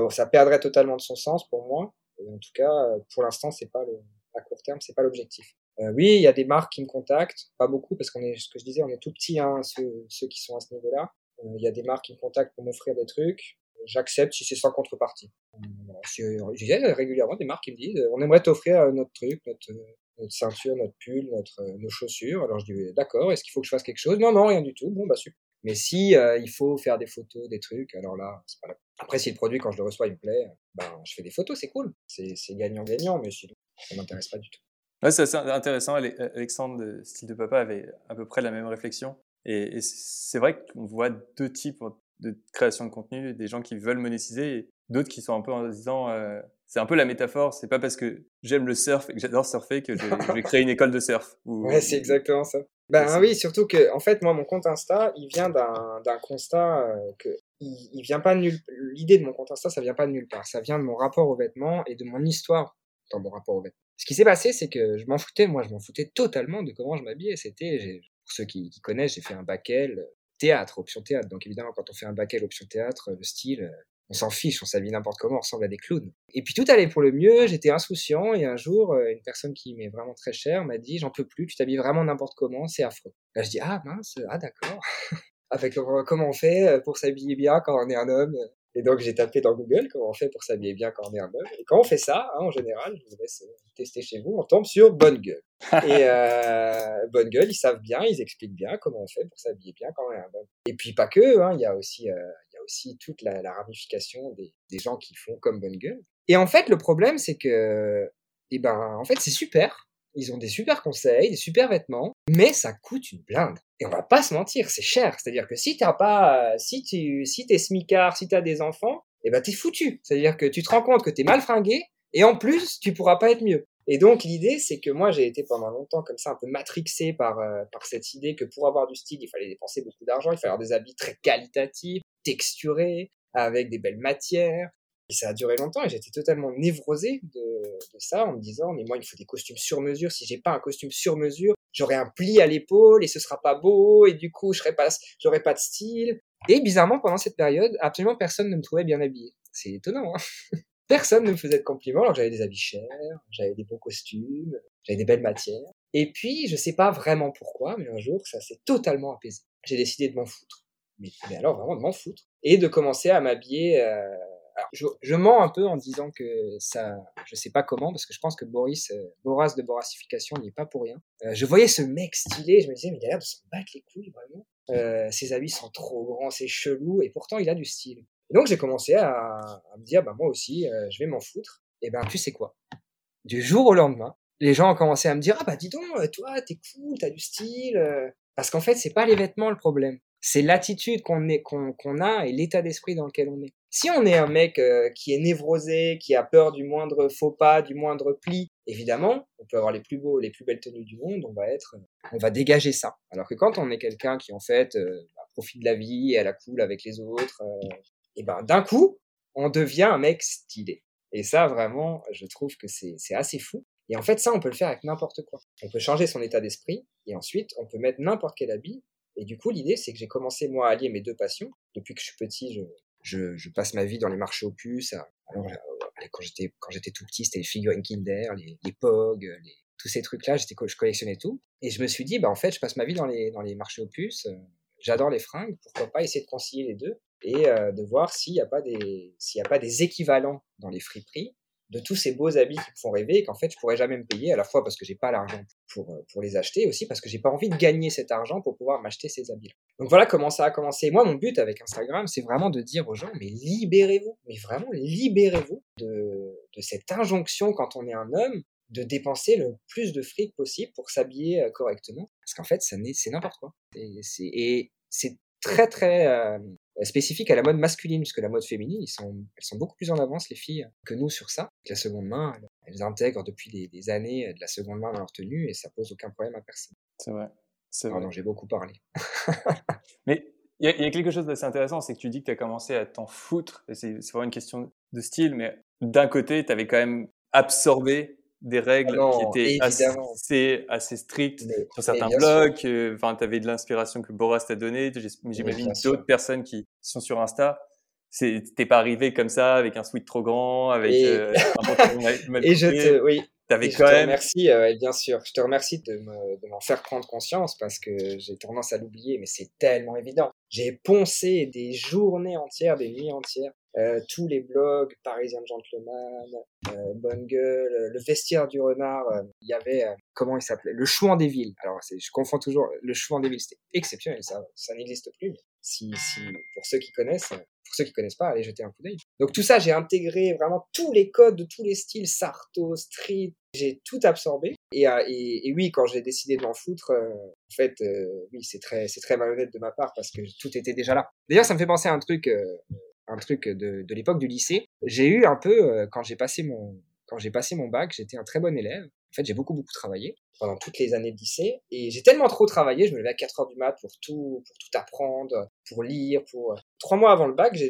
ça, perdrait totalement de son sens pour moi en tout cas, pour l'instant, c'est pas le, à court terme, c'est pas l'objectif. Euh, oui, il y a des marques qui me contactent, pas beaucoup parce qu'on est, ce que je disais, on est tout petit, hein, ceux, ceux qui sont à ce niveau-là. Euh, il y a des marques qui me contactent pour m'offrir des trucs. J'accepte si c'est sans contrepartie. Euh, J'ai régulièrement des marques qui me disent, euh, on aimerait t'offrir notre truc, notre, notre ceinture, notre pull, notre, nos chaussures. Alors je dis, d'accord, est-ce qu'il faut que je fasse quelque chose? Non, non, rien du tout. Bon, bah super. Mais si euh, il faut faire des photos, des trucs, alors là, c'est pas là. Après, si le produit, quand je le reçois, il me plaît, ben, je fais des photos, c'est cool. C'est gagnant-gagnant, mais sinon, ça m'intéresse pas du tout. Ouais, c'est intéressant. Alexandre Style de Papa avait à peu près la même réflexion. Et, c'est vrai qu'on voit deux types de création de contenu, des gens qui veulent monétiser et d'autres qui sont un peu en disant, euh, c'est un peu la métaphore, c'est pas parce que j'aime le surf et que j'adore surfer que je, je, vais créer une école de surf. Ou, [LAUGHS] ouais, c'est exactement ça. Ben oui, surtout que, en fait, moi, mon compte Insta, il vient d'un constat euh, que il, il, vient pas de nulle. L'idée de mon compte Insta, ça vient pas de nulle part. Ça vient de mon rapport aux vêtements et de mon histoire dans mon rapport aux vêtements. Ce qui s'est passé, c'est que je m'en foutais. Moi, je m'en foutais totalement de comment je m'habillais. C'était, pour ceux qui, qui connaissent, j'ai fait un bac L théâtre, option théâtre. Donc évidemment, quand on fait un bac L option théâtre, le style, euh, on s'en fiche, on s'habille n'importe comment, on ressemble à des clowns. Et puis tout allait pour le mieux, j'étais insouciant, et un jour, euh, une personne qui m'est vraiment très chère m'a dit, j'en peux plus, tu t'habilles vraiment n'importe comment, c'est affreux. Là, je dis, ah mince, ah d'accord. [LAUGHS] Avec comment on fait euh, pour s'habiller bien quand on est un homme? Et donc j'ai tapé dans Google comment on fait pour s'habiller bien quand on est un homme? Et quand on fait ça, hein, en général, je vous laisse tester chez vous, on tombe sur Bonne Gueule. [LAUGHS] et euh, Bonne Gueule, ils savent bien, ils expliquent bien comment on fait pour s'habiller bien quand on est un homme. Et puis pas que, hein, il y a aussi, euh, aussi toute la, la ramification des, des, gens qui font comme Bonne Gueule. Et en fait, le problème, c'est que, eh ben, en fait, c'est super. Ils ont des super conseils, des super vêtements, mais ça coûte une blinde. Et on va pas se mentir, c'est cher. C'est-à-dire que si t'as pas, si tu, si t'es smicard, si t'as des enfants, eh ben t'es foutu. C'est-à-dire que tu te rends compte que t'es mal fringué, et en plus, tu pourras pas être mieux. Et donc l'idée, c'est que moi j'ai été pendant longtemps comme ça un peu matrixé par euh, par cette idée que pour avoir du style, il fallait dépenser beaucoup d'argent, il fallait avoir des habits très qualitatifs, texturés, avec des belles matières, et ça a duré longtemps et j'étais totalement névrosé de, de, ça en me disant, mais moi, il faut des costumes sur mesure. Si j'ai pas un costume sur mesure, j'aurai un pli à l'épaule et ce sera pas beau et du coup, je serai pas, j'aurai pas de style. Et bizarrement, pendant cette période, absolument personne ne me trouvait bien habillé. C'est étonnant, hein [LAUGHS] Personne ne me faisait de compliments alors j'avais des habits chers, j'avais des beaux costumes, j'avais des belles matières. Et puis, je sais pas vraiment pourquoi, mais un jour, ça s'est totalement apaisé. J'ai décidé de m'en foutre. Mais, mais, alors vraiment de m'en foutre. Et de commencer à m'habiller euh, je, je, mens un peu en disant que ça, je sais pas comment, parce que je pense que Boris, euh, Boras de Borasification n'y est pas pour rien. Euh, je voyais ce mec stylé, je me disais, mais il a l'air de s'en battre les couilles, vraiment. Euh, ses habits sont trop grands, c'est chelou, et pourtant il a du style. Et donc j'ai commencé à, à, me dire, bah moi aussi, euh, je vais m'en foutre. Et ben tu sais quoi? Du jour au lendemain, les gens ont commencé à me dire ah bah dis donc toi t'es cool t'as du style parce qu'en fait c'est pas les vêtements le problème c'est l'attitude qu'on est a et l'état d'esprit dans lequel on est si on est un mec qui est névrosé qui a peur du moindre faux pas du moindre pli évidemment on peut avoir les plus beaux les plus belles tenues du monde on va être on va dégager ça alors que quand on est quelqu'un qui en fait bah, profite de la vie et à la cool avec les autres et ben d'un coup on devient un mec stylé et ça, vraiment, je trouve que c'est assez fou. Et en fait, ça, on peut le faire avec n'importe quoi. On peut changer son état d'esprit et ensuite, on peut mettre n'importe quel habit. Et du coup, l'idée, c'est que j'ai commencé, moi, à allier mes deux passions. Depuis que je suis petit, je, passe ma vie dans les marchés aux puces. Alors, euh, quand j'étais, tout petit, c'était les figurines Kinder, les, les POG, les, tous ces trucs-là, je collectionnais tout. Et je me suis dit, bah, en fait, je passe ma vie dans les, dans les marchés aux puces. Euh, j'adore les fringues. Pourquoi pas essayer de concilier les deux? et euh, de voir s'il n'y a pas des s'il a pas des équivalents dans les friperies de tous ces beaux habits qui me font rêver et qu'en fait je pourrais jamais me payer à la fois parce que j'ai pas l'argent pour euh, pour les acheter aussi parce que j'ai pas envie de gagner cet argent pour pouvoir m'acheter ces habits. -là. Donc voilà comment ça a commencé. Moi mon but avec Instagram c'est vraiment de dire aux gens mais libérez-vous, mais vraiment libérez-vous de de cette injonction quand on est un homme de dépenser le plus de fric possible pour s'habiller euh, correctement parce qu'en fait ça c'est n'importe quoi. Et c'est très très euh, spécifique à la mode masculine, puisque la mode féminine, ils sont, elles sont beaucoup plus en avance, les filles, que nous sur ça. La seconde main, elles intègrent depuis des, années de la seconde main dans leur tenue et ça pose aucun problème à personne. C'est vrai. Pardon, j'ai beaucoup parlé. [LAUGHS] Mais il y, a quelque chose d'assez intéressant, c'est que tu dis que tu as commencé à t'en foutre, c'est vraiment une question de style, mais d'un côté, tu avais quand même absorbé des règles ah qui étaient assez, assez strictes sur certains blocs. Euh, enfin, tu avais de l'inspiration que Boras t'a donné. J'imagine d'autres personnes qui sont sur Insta. T'es pas arrivé comme ça avec un sweat trop grand, avec et, euh, [LAUGHS] mal et je te, oui. Avais quand je te remercie, euh, bien sûr. Je te remercie de m'en me, faire prendre conscience parce que j'ai tendance à l'oublier, mais c'est tellement évident. J'ai poncé des journées entières, des nuits entières euh, tous les blogs, Parisian Gentleman, euh, Bonne Gueule, euh, le vestiaire du renard, euh, il y avait, comment il s'appelait? Le Chouan des villes. Alors, je confonds toujours, le Chouan des villes, c'était exceptionnel, ça, ça n'existe plus, si, si, pour ceux qui connaissent, pour ceux qui connaissent pas, allez jeter un coup d'œil. Donc tout ça, j'ai intégré vraiment tous les codes de tous les styles, Sarto, Street, j'ai tout absorbé. Et, et, et oui, quand j'ai décidé de m'en foutre, en fait, oui, c'est très, c'est très malhonnête de ma part parce que tout était déjà là. D'ailleurs, ça me fait penser à un truc un truc de, de l'époque du lycée. J'ai eu un peu, euh, quand j'ai passé mon, quand j'ai passé mon bac, j'étais un très bon élève. En fait, j'ai beaucoup, beaucoup travaillé pendant toutes les années de lycée. Et j'ai tellement trop travaillé, je me levais à 4 heures du mat pour tout, pour tout apprendre, pour lire, pour... Trois mois avant le bac, j'ai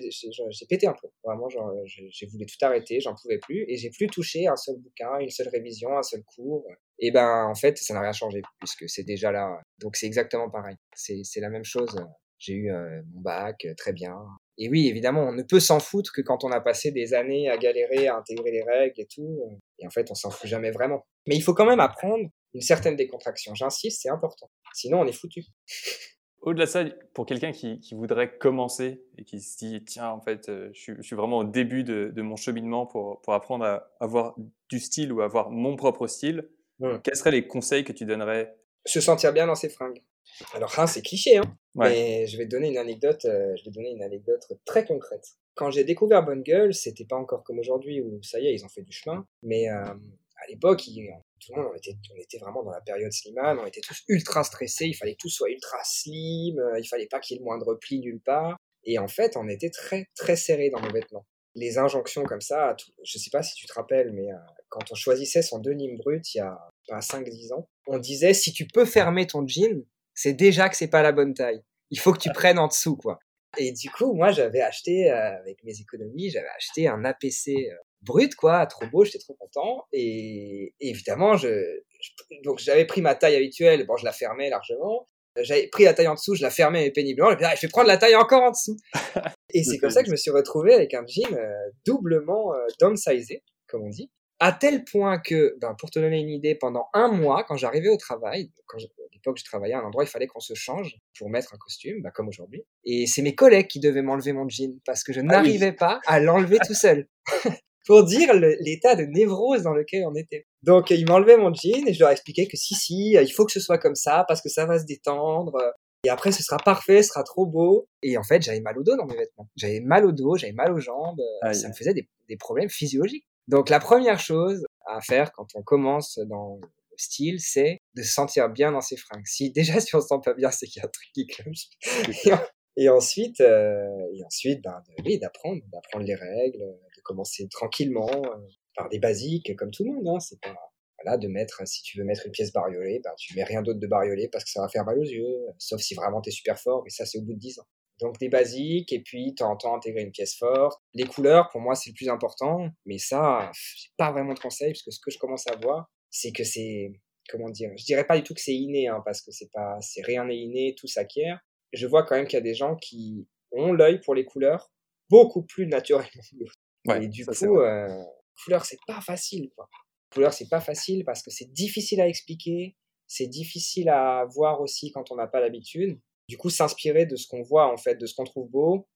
pété un peu. Vraiment, j'ai voulu tout arrêter, j'en pouvais plus. Et j'ai plus touché un seul bouquin, une seule révision, un seul cours. Et ben, en fait, ça n'a rien changé, puisque c'est déjà là. Donc c'est exactement pareil. C'est la même chose. J'ai eu euh, mon bac, très bien. Et oui, évidemment, on ne peut s'en foutre que quand on a passé des années à galérer, à intégrer les règles et tout. Euh, et en fait, on s'en fout jamais vraiment. Mais il faut quand même apprendre une certaine décontraction. J'insiste, c'est important. Sinon, on est foutu. [LAUGHS] Au-delà de ça, pour quelqu'un qui, qui, voudrait commencer et qui se dit, tiens, en fait, euh, je, suis, je suis vraiment au début de, de, mon cheminement pour, pour apprendre à avoir du style ou avoir mon propre style, mmh. quels seraient les conseils que tu donnerais? Se sentir bien dans ses fringues. Alors, hein, c'est cliché, hein, mais je vais te donner une anecdote, euh, je vais donner une anecdote très concrète. Quand j'ai découvert Bonne Gueule, c'était pas encore comme aujourd'hui où ça y est, ils ont fait du chemin, mais euh, à l'époque, tout le monde, on était, on était vraiment dans la période slimane, on était tous ultra stressés, il fallait que tout soit ultra slim, euh, il fallait pas qu'il y ait le moindre pli nulle part, et en fait, on était très très serrés dans nos vêtements. Les injonctions comme ça, je sais pas si tu te rappelles, mais quand on choisissait son denim brut il y a 5-10 ans, on disait si tu peux fermer ton jean, c'est déjà que c'est pas la bonne taille. Il faut que tu prennes en dessous, quoi. Et du coup, moi, j'avais acheté, euh, avec mes économies, j'avais acheté un APC euh, brut, quoi, trop beau, j'étais trop content. Et, évidemment, je, donc j'avais pris ma taille habituelle, bon, je la fermais largement. J'avais pris la taille en dessous, je la fermais péniblement, et puis ah, je vais prendre la taille encore en dessous. [LAUGHS] et c'est comme ça que je me suis retrouvé avec un jean euh, doublement downsizé, comme on dit à tel point que, ben, pour te donner une idée, pendant un mois, quand j'arrivais au travail, quand à l'époque je travaillais à un endroit, il fallait qu'on se change pour mettre un costume, ben, comme aujourd'hui. Et c'est mes collègues qui devaient m'enlever mon jean parce que je ah n'arrivais pas à l'enlever tout seul. [LAUGHS] pour dire l'état de névrose dans lequel on était. Donc ils m'enlevaient mon jean et je leur expliquais que si si, il faut que ce soit comme ça parce que ça va se détendre. Et après, ce sera parfait, ce sera trop beau. Et en fait, j'avais mal au dos dans mes vêtements. J'avais mal au dos, j'avais mal aux jambes. Ça me faisait des, des problèmes physiologiques. Donc la première chose à faire quand on commence dans style, c'est de se sentir bien dans ses fringues. Si [LAUGHS] déjà si on se sent pas bien, c'est qu'il y a un truc qui cloche. Et, ensuite, euh, et ensuite, ben, oui, d'apprendre, d'apprendre les règles, de commencer tranquillement euh, par des basiques, comme tout le monde. Hein, c'est pas voilà, de mettre, si tu veux mettre une pièce bariolée, ben, tu mets rien d'autre de bariolé parce que ça va faire mal aux yeux, sauf si vraiment tu es super fort, mais ça c'est au bout de 10 ans. Donc des basiques, et puis tu entends intégrer une pièce forte. Les couleurs, pour moi, c'est le plus important, mais ça, j'ai pas vraiment de conseils, parce que ce que je commence à voir, c'est que c'est, comment dire, je dirais pas du tout que c'est inné, hein, parce que c'est pas, c'est rien n'est inné, tout s'acquiert. Je vois quand même qu'il y a des gens qui ont l'œil pour les couleurs beaucoup plus naturellement et du coup, euh, couleur, c'est pas facile, quoi. Couleur, c'est pas facile parce que c'est difficile à expliquer, c'est difficile à voir aussi quand on n'a pas l'habitude. Du coup, s'inspirer de ce qu'on voit, en fait, de ce qu'on trouve beau.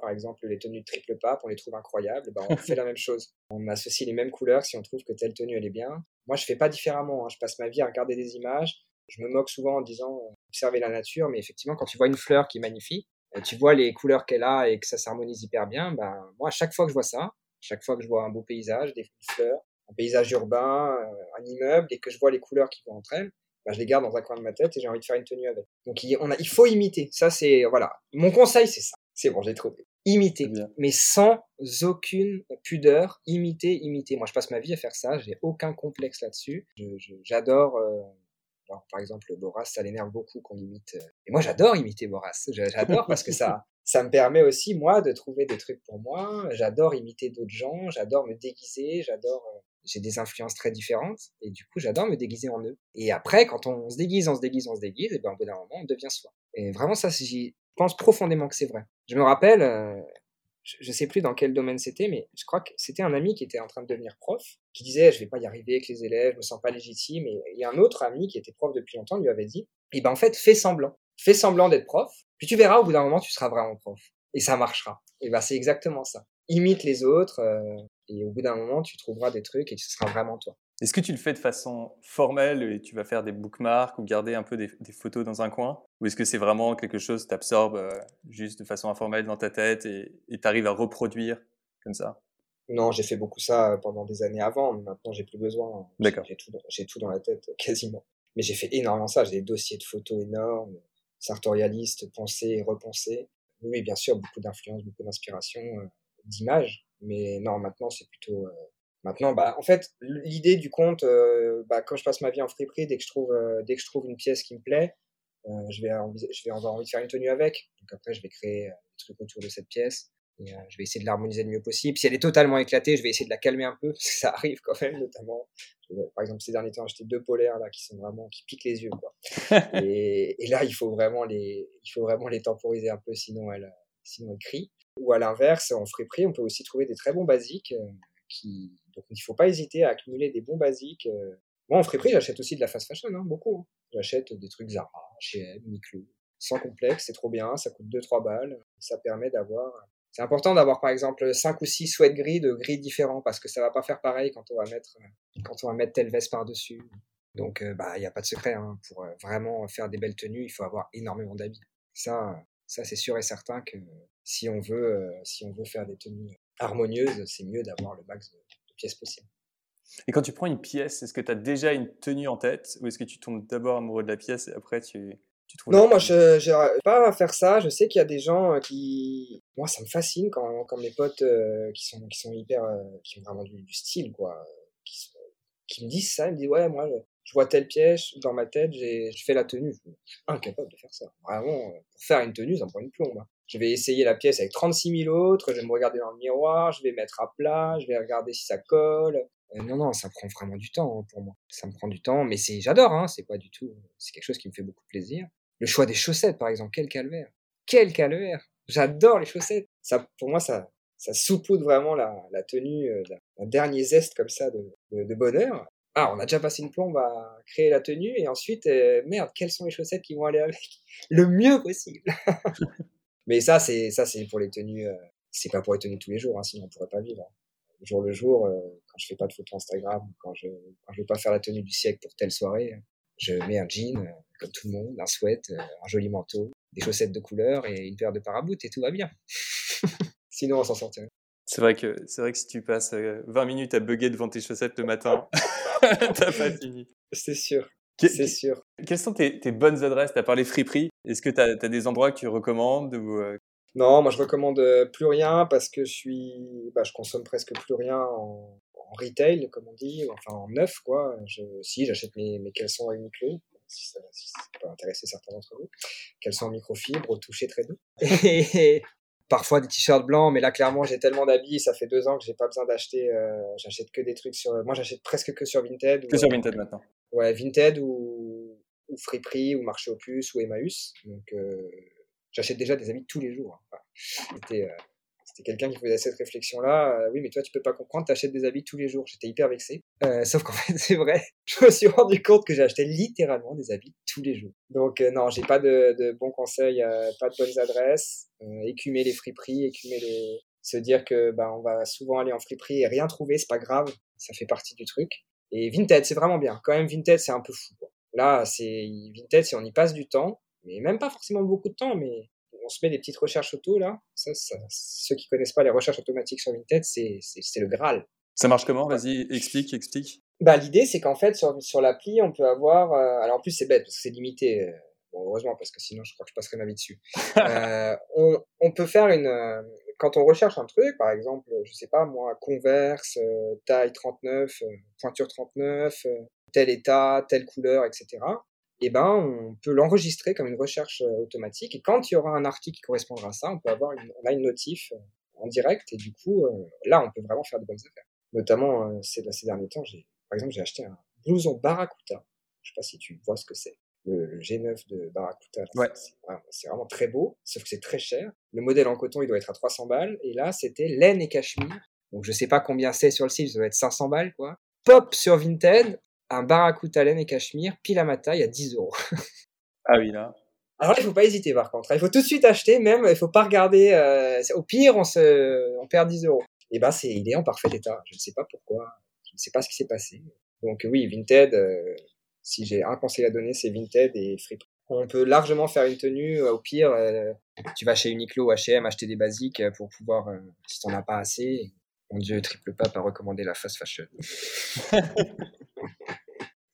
Par exemple, les tenues de triple pape, on les trouve incroyables, ben, on fait la même chose. [LAUGHS] On associe les mêmes couleurs si on trouve que telle tenue, elle est bien. Moi, je fais pas différemment. Hein. Je passe ma vie à regarder des images. Je me moque souvent en disant euh, observer la nature, mais effectivement, quand tu vois une fleur qui est magnifique, euh, tu vois les couleurs qu'elle a et que ça s'harmonise hyper bien, ben, moi, à chaque fois que je vois ça, chaque fois que je vois un beau paysage, des fleurs, un paysage urbain, euh, un immeuble, et que je vois les couleurs qui vont entre elles, bah, je les garde dans un coin de ma tête et j'ai envie de faire une tenue avec. Donc il, on a, il faut imiter. Ça, c'est voilà. Mon conseil, c'est ça. C'est bon, j'ai trouvé. Imiter, mais sans aucune pudeur. Imiter, imiter. Moi, je passe ma vie à faire ça. J'ai aucun complexe là-dessus. J'adore. Euh, par exemple, Boras, ça l'énerve beaucoup qu'on imite. Euh, et moi, j'adore imiter Boras. J'adore parce que ça, [LAUGHS] ça me permet aussi, moi, de trouver des trucs pour moi. J'adore imiter d'autres gens. J'adore me déguiser. J'adore euh, j'ai des influences très différentes et du coup j'adore me déguiser en eux. Et après quand on se déguise, on se déguise, on se déguise, et ben au bout d'un moment on devient soi. Et vraiment ça, pense profondément que c'est vrai. Je me rappelle, euh, je, sais plus dans quel domaine c'était, mais je crois que c'était un ami qui était en train de devenir prof, qui disait je vais pas y arriver avec les élèves, je me sens pas légitime. Et a un autre ami qui était prof depuis longtemps lui avait dit, et eh ben en fait fais semblant, fais semblant d'être prof, puis tu verras au bout d'un moment tu seras vraiment prof et ça marchera. Et ben c'est exactement ça. Imite les autres, euh, et au bout d'un moment, tu trouveras des trucs et ce sera vraiment toi. Est-ce que tu le fais de façon formelle et tu vas faire des bookmarks ou garder un peu des, photos dans un coin? Ou est-ce que c'est vraiment quelque chose que tu absorbes euh, juste de façon informelle dans ta tête et tu arrives à reproduire comme ça? Non, j'ai fait beaucoup ça euh, pendant des années avant, mais maintenant j'ai plus besoin. D'accord. J'ai tout, tout, dans la tête quasiment. Mais j'ai fait énormément ça, j'ai des dossiers de photos énormes, sartorialistes, pensés et repensés. Oui, bien sûr, beaucoup d'influence, beaucoup d'inspiration, euh, d'images mais non, maintenant, c'est plutôt. Euh, maintenant, bah, en fait, l'idée du compte, euh, bah, quand je passe ma vie en friperie, dès que je trouve, euh, dès que je trouve une pièce qui me plaît, je vais, je vais avoir envie de faire une tenue avec. Donc après, je vais créer un truc autour de cette pièce. Et, je vais essayer de l'harmoniser le mieux possible. Si elle est totalement éclatée, je vais essayer de la calmer un peu, [LAUGHS] parce que ça arrive quand même, notamment. Par exemple, ces derniers temps, j'ai acheté deux polaires là qui sont vraiment qui piquent les yeux, quoi. [LAUGHS] et, et, là, il faut vraiment les, il faut vraiment les temporiser un peu, sinon elles, sinon elles crient. Ou à l'inverse, en friperie, on peut aussi trouver des très bons basiques. Euh, qui... Donc il ne faut pas hésiter à accumuler des bons basiques. Euh. Moi, en friperie, j'achète aussi de la fast fashion, hein, beaucoup. Hein. J'achète des trucs Zara, H&M, Uniqlo. Sans complexe, c'est trop bien, ça coûte 2-3 balles. Ça permet d'avoir... C'est important d'avoir par exemple 5 ou 6 sweat gris de gris différents parce que ça va pas faire pareil quand on va mettre, quand on va mettre telle veste par-dessus. Donc, bah, il n'y a pas de secret. Hein. Pour euh, vraiment faire des belles tenues, il faut avoir énormément d'habits. Ça, ça c'est sûr et certain que si on veut, euh, si on veut faire des tenues harmonieuses, c'est mieux d'avoir le max de, pièces possibles. Et quand tu prends une pièce, est-ce que tu as déjà une tenue en tête ou est-ce que tu tombes d'abord amoureux de la pièce et après tu, tu trouves Non, moi je n'arrive pas à faire ça. Je sais qu'il y a des gens euh, qui. Moi ça me fascine quand, quand mes potes euh, qui, sont, qui sont hyper. qui ont vraiment du, style, quoi. Qui, qui, me disent ça, ils me disent Ouais, moi je vois telle pièce dans ma tête, je fais la tenue. Je suis incapable de faire ça. Vraiment, pour faire une tenue, ça me prend une plombe. Hein. Je vais essayer la pièce avec 36 000 autres, je vais me regarder dans le miroir, je vais mettre à plat, je vais regarder si ça colle. Euh, non, non, ça prend vraiment du temps hein, pour moi. Ça me prend du temps, mais c'est, j'adore, hein, c'est pas du tout, c'est quelque chose qui me fait beaucoup plaisir. Le choix des chaussettes, par exemple, quel calvaire. Quel calvaire. J'adore les chaussettes. Ça, pour moi, ça, ça vraiment la, la tenue, euh, un dernier zeste comme ça de, de bonheur ah, on a déjà passé une plombe à créer la tenue et ensuite, euh, merde, quelles sont les chaussettes qui vont aller avec? Le mieux possible. [LAUGHS] Mais ça, c'est ça, c'est pour les tenues. Euh, c'est pas pour les tenues tous les jours, hein, sinon on pourrait pas vivre. Jour le jour, euh, quand je fais pas de photos Instagram, quand je quand je veux pas faire la tenue du siècle pour telle soirée, je mets un jean comme tout le monde, un sweat, un joli manteau, des chaussettes de couleur et une paire de paraboutes et tout va bien. [LAUGHS] sinon, on s'en sortirait. C'est vrai que c'est vrai que si tu passes 20 minutes à bugger devant tes chaussettes le matin, [LAUGHS] t'as pas fini. C'est sûr. C'est sûr. Quelles sont tes, bonnes adresses? Tu as parlé friperie. Est-ce que tu as, des endroits que tu recommandes ou, Non, moi je recommande plus rien parce que je suis, bah, je consomme presque plus rien en, retail, comme on dit, enfin en neuf quoi. Je, si j'achète mes, mes caleçons à Uniqlo, si ça, peut intéresser certains d'entre vous, caleçons en microfibre, au toucher très doux. Et [LAUGHS] parfois des t-shirts blancs, mais là clairement j'ai tellement d'habits, ça fait deux ans que j'ai pas besoin d'acheter, euh, j'achète que des trucs sur, moi j'achète presque que sur Vinted. Que sur Vinted maintenant. Ouais, Vinted ou, ou Friperie ou Marché Opus ou Emmaüs. Donc euh, j'achète déjà des habits tous les jours. Hein. C'était euh, c'était quelqu'un qui faisait cette réflexion-là. Euh, oui, mais toi, tu peux pas comprendre, tu achètes des habits tous les jours. J'étais hyper vexé. Sauf qu'en [LAUGHS] fait, c'est vrai. Je me suis rendu compte que j'achetais littéralement des habits tous les jours. Donc, non, j'ai pas de, de, bons conseils, pas de bonnes adresses. écumer les friperies, écumer les. Se dire que bah, on va souvent aller en friperie et rien trouver, c'est pas grave. Ça fait partie du truc. Et Vinted, c'est vraiment bien. Quand même, Vinted, c'est un peu fou. Là, c'est Vinted, si on y passe du temps, mais même pas forcément beaucoup de temps, mais on se met des petites recherches auto là. Ça, ceux qui connaissent pas les recherches automatiques sur Vinted, c'est le Graal. Ça marche comment? Vas-y, explique, explique. Bah, l'idée, c'est qu'en fait, sur, sur l'appli, on peut avoir. Euh, alors, en plus, c'est bête parce que c'est limité. Euh, heureusement, parce que sinon, je crois que je passerai ma vie dessus. [LAUGHS] Euh, on, on, peut faire une. Quand on recherche un truc, par exemple, je sais pas moi, Converse, taille 39, pointure 39, tel état, telle couleur, etc eh ben, on peut l'enregistrer comme une recherche euh, automatique. Et quand il y aura un article qui correspondra à ça, on peut avoir une, on a une notif euh, en direct. Et du coup, euh, là, on peut vraiment faire de bonnes affaires. Notamment, ces, ces derniers temps, j'ai, par exemple, j'ai acheté un blouson Barracuda. Je sais pas si tu vois ce que c'est. Le, G9 de Barracuda. Ouais. C'est, vraiment très beau, sauf que c'est très cher. Le modèle en coton, il doit être à 300 balles. Et là, c'était laine et cachemire. Donc, je sais pas combien c'est sur le site, ça doit être 500 balles, quoi. Pop sur Vinted, un Barracuda laine et cachemire, pile à ma taille, à 10 euros. ah oui, là. Alors là, il faut pas hésiter par contre. Il faut tout de suite acheter, même, il faut pas regarder. Euh, au pire, on, se, on perd 10 euros. Et ben, c'est, il est en parfait état. Je ne sais pas pourquoi. Je ne sais pas ce qui s'est passé. Donc oui, Vinted, euh, si j'ai un conseil à donner, c'est Vinted et Free. On peut largement faire une tenue. Au pire, euh, tu vas chez Uniqlo ou H&M acheter des basiques pour pouvoir, si t'en as pas assez. Mon Dieu, triple pape a recommandé la fast fashion. [LAUGHS]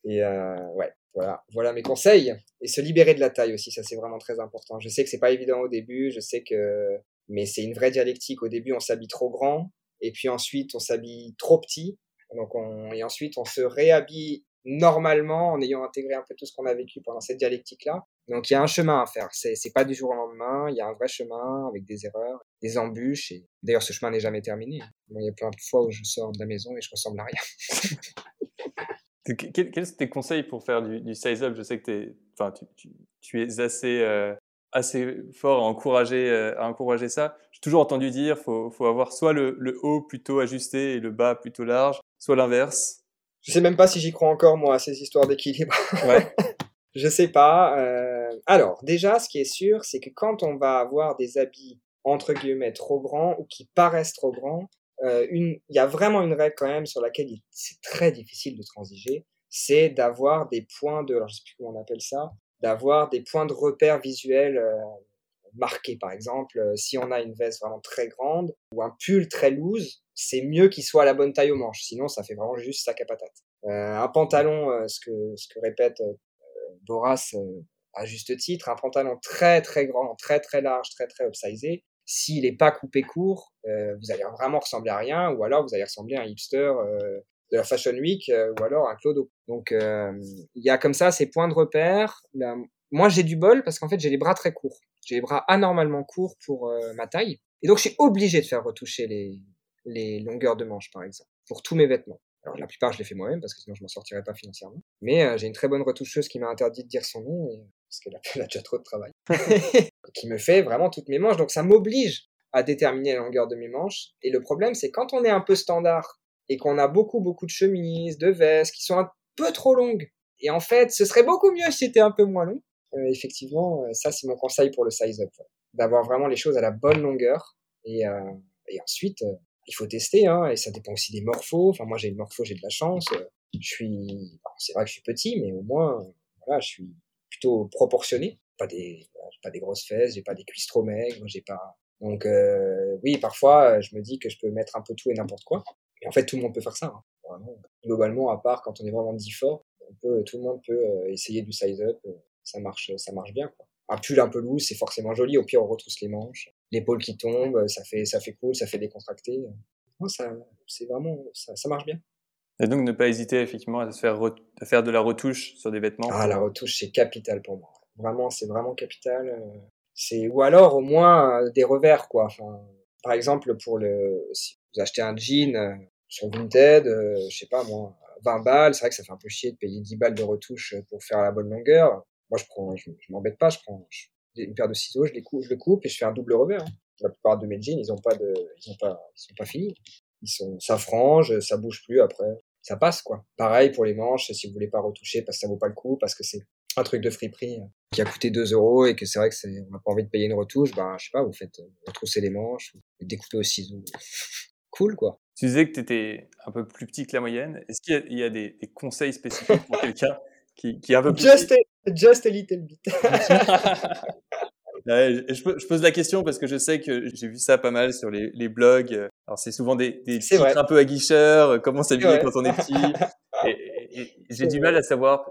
Et euh, ouais, voilà, voilà mes conseils. Et se libérer de la taille aussi, ça c'est vraiment très important. Je sais que c'est pas évident au début, je sais que, mais c'est une vraie dialectique. Au début, on s'habille trop grand, et puis ensuite on s'habille trop petit. Donc on, et ensuite on se réhabille normalement en ayant intégré un peu tout ce qu'on a vécu pendant cette dialectique-là. Donc il y a un chemin à faire. C'est, c'est pas du jour au lendemain. Il y a un vrai chemin avec des erreurs, des embûches. D'ailleurs, ce chemin n'est jamais terminé. il y a plein de fois où je sors de la maison et je ressemble à rien. [LAUGHS] Quels sont tes conseils pour faire du, size-up Je sais que es, enfin, tu, tu, es assez, euh, assez fort à encourager, euh, à encourager ça. J'ai toujours entendu dire faut, faut avoir soit le, haut plutôt ajusté et le bas plutôt large, soit l'inverse. Je sais même pas si j'y crois encore, moi, à ces histoires d'équilibre. [LAUGHS] Ouais. [LAUGHS] je sais pas. Euh... Alors, déjà, ce qui est sûr, c'est que quand on va avoir des habits entre guillemets trop grands ou qui paraissent trop grands, euh, il y a vraiment une règle quand même sur laquelle c'est très difficile de transiger, c'est d'avoir des points de, alors je sais plus comment on appelle ça, d'avoir des points de repère visuels euh, marqués. Par exemple, euh, si on a une veste vraiment très grande ou un pull très loose, c'est mieux qu'il soit à la bonne taille aux manches. Sinon, ça fait vraiment juste sac à patate. un pantalon, ce que ce que répète Boras à juste titre, un pantalon très très grand, très très large, très très upsizé, s'il n'est pas coupé court, euh, vous allez vraiment ressembler à rien, ou alors vous allez ressembler à un hipster euh, de la Fashion Week, euh, ou alors un clodo. Donc il y a comme ça ces points de repère. moi j'ai du bol parce qu'en fait j'ai les bras très courts. J'ai les bras anormalement courts pour ma taille. Et donc je suis obligé de faire retoucher les, les longueurs de manches par exemple, pour tous mes vêtements. Alors la plupart je les fais moi-même parce que sinon je m'en sortirais pas financièrement. Mais j'ai une très bonne retoucheuse qui m'a interdit de dire son nom parce qu'elle a, [LAUGHS] a, déjà trop de travail. [LAUGHS] qui me fait vraiment toutes mes manches. Donc ça m'oblige à déterminer la longueur de mes manches. Et le problème, c'est quand on est un peu standard et qu'on a beaucoup, beaucoup de chemises, de vestes qui sont un peu trop longues. Et en fait, ce serait beaucoup mieux si c'était un peu moins long. Euh, effectivement, euh, ça, c'est mon conseil pour le size-up. D'avoir vraiment les choses à la bonne longueur. Et, euh, et ensuite, euh, il faut tester. Hein, et ça dépend aussi des morphos. Enfin, moi, j'ai une morpho, j'ai de la chance. Je suis... C'est vrai que je suis petit, mais au moins, voilà, je suis plutôt proportionné. Pas des, pas des grosses fesses, j'ai pas des cuisses trop maigres, j'ai pas, Donc euh, oui, parfois, je me dis que je peux mettre un peu tout et n'importe quoi. Et en fait, tout le monde peut faire ça. Hein. Globalement, à part quand on est vraiment dit fort, on peut, tout le monde peut euh, essayer du size-up. Euh, ça marche, ça marche bien. Quoi. Un pull un peu loose, c'est forcément joli. Au pire, on retrousse les manches, l'épaule qui tombe, ça fait, ça fait cool, ça fait décontracter. Non, ça, c'est vraiment, ça, ça marche bien. Et donc, ne pas hésiter effectivement à, se faire, à faire de la retouche sur des vêtements. Ah, la retouche, c'est capital pour moi. Vraiment, c'est vraiment capital. Euh, c'est ou alors au moins des revers, quoi. Enfin, par exemple, pour le, si vous achetez un jean sur Vinted, je sais pas moi, 20 balles, c'est vrai que ça fait un peu chier de payer 10 balles de retouche pour faire la bonne longueur. Moi, je prends, je, m'embête pas, je prends une paire de ciseaux, je les coupe, je le coupe et je fais un double revers. Hein. La plupart de mes jeans, ils ont pas de, ils ont pas, ils sont pas finis. Ils sont, ça frange, ça bouge plus après, ça passe quoi. Pareil pour les manches, si vous voulez pas retoucher parce que ça vaut pas le coup, parce que c'est un truc de friperie qui a coûté 2 euros et que c'est vrai que c'est, on n'a pas envie de payer une retouche, bah je sais pas, vous faites retrousser les manches, vous découpez au ciseau. [LAUGHS] cool quoi. Tu disais que tu étais un peu plus petit que la moyenne. Est-ce qu'il y a, des, conseils spécifiques pour quelqu'un qui, qui, est un peu plus just a, Just a little bit. [LAUGHS] je, pose la question parce que je sais que j'ai vu ça pas mal sur les, les blogs. Alors c'est souvent des, des titres un peu aguicheurs, comment s'habiller quand on est petit. [LAUGHS] Et, j'ai du mal à savoir.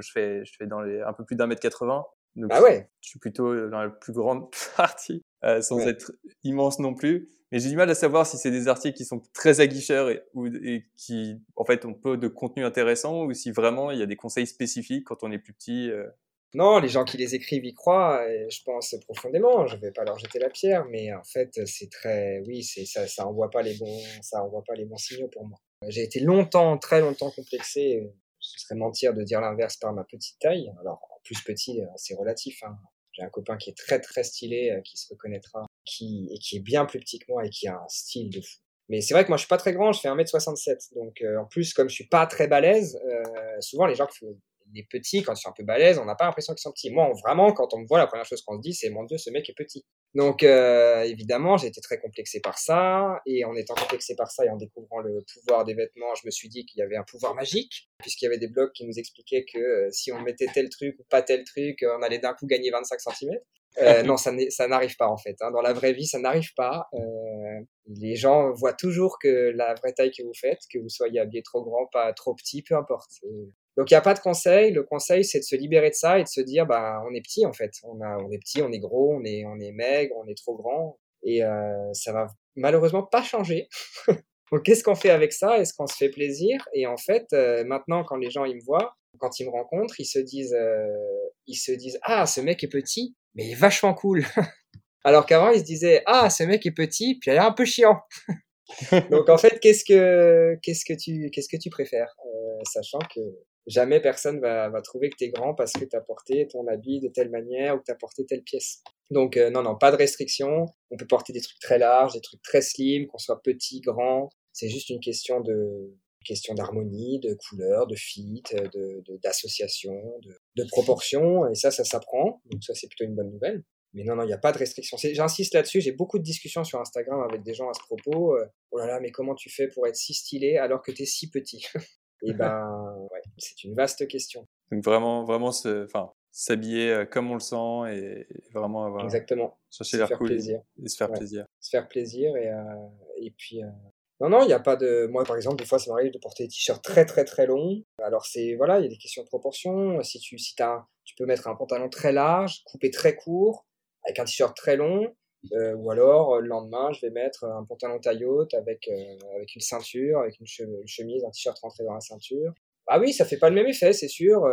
Je fais, je fais dans les un peu plus d'un mètre 80. Donc ah ouais. Je suis plutôt dans la plus grande [LAUGHS] partie, euh, sans être immense non plus. Mais j'ai du mal à savoir si c'est des articles qui sont très aguicheurs et, ou, et qui, en fait, ont peu de contenu intéressant ou si vraiment il y a des conseils spécifiques quand on est plus petit. Euh. Non, les gens qui les écrivent y croient, et je pense profondément. Je vais pas leur jeter la pierre, mais en fait, c'est très, oui, c'est ça, ça envoie pas les bons, ça envoie pas les bons signaux pour moi. J'ai été longtemps, très longtemps complexé. Ce serait mentir de dire l'inverse par ma petite taille. Alors, plus petit, c'est relatif. Hein. J'ai un copain qui est très très stylé, euh, qui se reconnaîtra, qui et qui est bien plus petit que moi et qui a un style de fou. Mais c'est vrai que moi je suis pas très grand, je fais 1m67. Donc euh, en plus comme je suis pas très balèze, euh, souvent les gens des petits quand ils sont un peu balèzes, on n'a pas l'impression qu'ils sont petits. Moi vraiment quand on me voit la première chose qu'on se dit c'est mon dieu ce mec est petit. Donc euh, évidemment, j'ai été très complexé par ça, et en étant complexé par ça et en découvrant le pouvoir des vêtements, je me suis dit qu'il y avait un pouvoir magique, puisqu'il y avait des blogs qui nous expliquaient que euh, si on mettait tel truc ou pas tel truc, on allait d'un coup gagner 25 cm. Euh, [LAUGHS] non, ça, ça n'arrive pas en fait. Hein. Dans la vraie vie, ça n'arrive pas. Euh, les gens voient toujours que la vraie taille que vous faites, que vous soyez habillé trop grand, pas trop petit, peu importe. Donc il n'y a pas de conseil. Le conseil, c'est de se libérer de ça et de se dire, bah, on est petit en fait. On, a, on est petit, on est gros, on est, on est maigre, on est trop grand. Et euh, ça va malheureusement pas changer. [LAUGHS] Donc qu'est-ce qu'on fait avec ça? Est-ce qu'on se fait plaisir? Et en fait, euh, maintenant, quand les gens ils me voient, quand ils me rencontrent, ils se disent, euh, ils se disent, ah, ce mec est petit, mais il est vachement cool. [LAUGHS] Alors qu'avant, ils se disaient, ah, ce mec est petit, puis il est un peu chiant. [LAUGHS] Donc en fait, qu'est-ce que qu'est-ce que tu qu'est-ce que tu préfères, euh, sachant que jamais personne va, va trouver que tu es grand parce que tu as porté ton habit de telle manière ou que tu as porté telle pièce. Donc euh, non, non, pas de restriction. On peut porter des trucs très larges, des trucs très slim, qu'on soit petit, grand. C'est juste une question de question d'harmonie, de couleur, de fit, d'association, de, de, de proportion. Et ça, ça s'apprend. Donc ça, c'est plutôt une bonne nouvelle. Mais non, non, il n'y a pas de restriction. J'insiste là-dessus, j'ai beaucoup de discussions sur Instagram avec des gens à ce propos. Euh, oh là là, mais comment tu fais pour être si stylé alors que tu es si petit? [LAUGHS] Et eh ben, ouais, c'est une vaste question. Donc vraiment, vraiment, enfin, s'habiller euh, comme on le sent et vraiment avoir. Exactement. Chercher l'air cool plaisir. et se faire plaisir. Se faire plaisir et, euh, et puis. Euh... Non, non, il n'y a pas de. Moi, par exemple, des fois, ça m'arrive de porter des t-shirts très, très, très longs. Alors, c'est. Voilà, il y a des questions de proportion. Si tu, si as, tu peux mettre un pantalon très large, coupé très court, avec un t-shirt très long. Euh, ou alors, euh, le lendemain, je vais mettre un pantalon taille haute avec, euh, avec une ceinture, avec une, chemise, un t-shirt rentré dans la ceinture. Ah oui, ça fait pas le même effet, c'est sûr.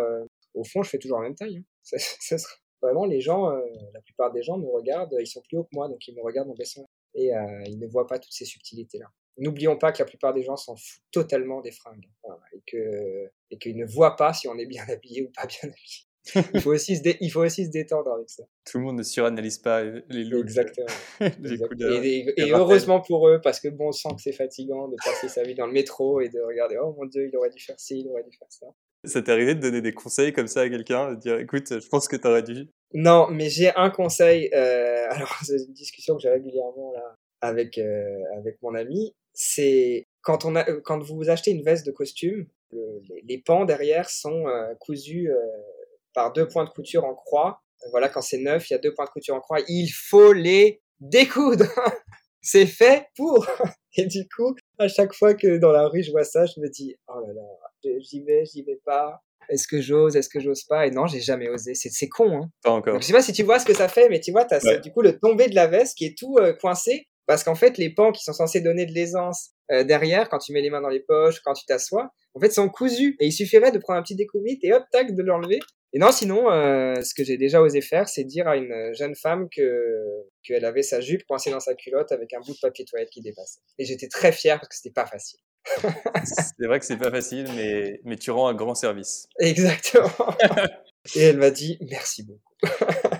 au fond, je fais toujours la même taille. Hein. [LAUGHS] Vraiment, les gens, la plupart des gens me regardent, ils sont plus hauts que moi, donc ils me regardent en baissant. Et ils ne voient pas toutes ces subtilités-là. N'oublions pas que la plupart des gens s'en foutent totalement des fringues. et que et qu'ils ne voient pas si on est bien [LAUGHS] habillé ou pas bien habillé il, faut aussi se il faut aussi se détendre avec ça. Tout le monde ne suranalyse pas les looks. Exactement. [LAUGHS] et, heureusement pour eux, parce que bon, on sent que c'est fatigant de passer sa vie dans le métro et de regarder, oh mon dieu, il aurait dû faire ci, il aurait dû faire ça. Ça t'est arrivé de donner des conseils comme ça à quelqu'un, de dire, écoute, je pense que t'aurais dû? Non, mais j'ai un conseil. Euh, [LAUGHS] alors, c'est une discussion que j'ai régulièrement là avec euh, avec mon ami. C'est quand on a quand vous achetez une veste de costume, les, pans derrière sont euh, cousus par deux points de couture en croix. Voilà, quand c'est neuf, il y a deux points de couture en croix. Il faut les découdre. [LAUGHS] c'est fait pour. Et du coup, à chaque fois que dans la rue je vois ça, je me dis oh là là, j'y vais, j'y vais pas. Est-ce que j'ose, est-ce que j'ose pas? Et non, j'ai jamais osé. C'est con, hein. Pas encore. je sais pas si tu vois ce que ça fait, mais tu vois, t'as as du coup le tombé de la veste qui est tout euh, coincé parce qu'en fait, les pans qui sont censés donner de l'aisance euh, derrière, quand tu mets les mains dans les poches, quand tu t'assois, en fait, sont cousus. Et il suffirait de prendre un petit découvite et hop, tac, de l'enlever. Et non, sinon, euh, ce que j'ai déjà osé faire, c'est dire à une jeune femme que qu'elle avait sa jupe coincée dans sa culotte avec un bout de papier toilette qui dépassait. Et j'étais très fier parce que c'était pas facile. [LAUGHS] c'est vrai que c'est pas facile, mais, mais tu rends un grand service. Exactement. [LAUGHS] et elle m'a dit merci beaucoup. [LAUGHS]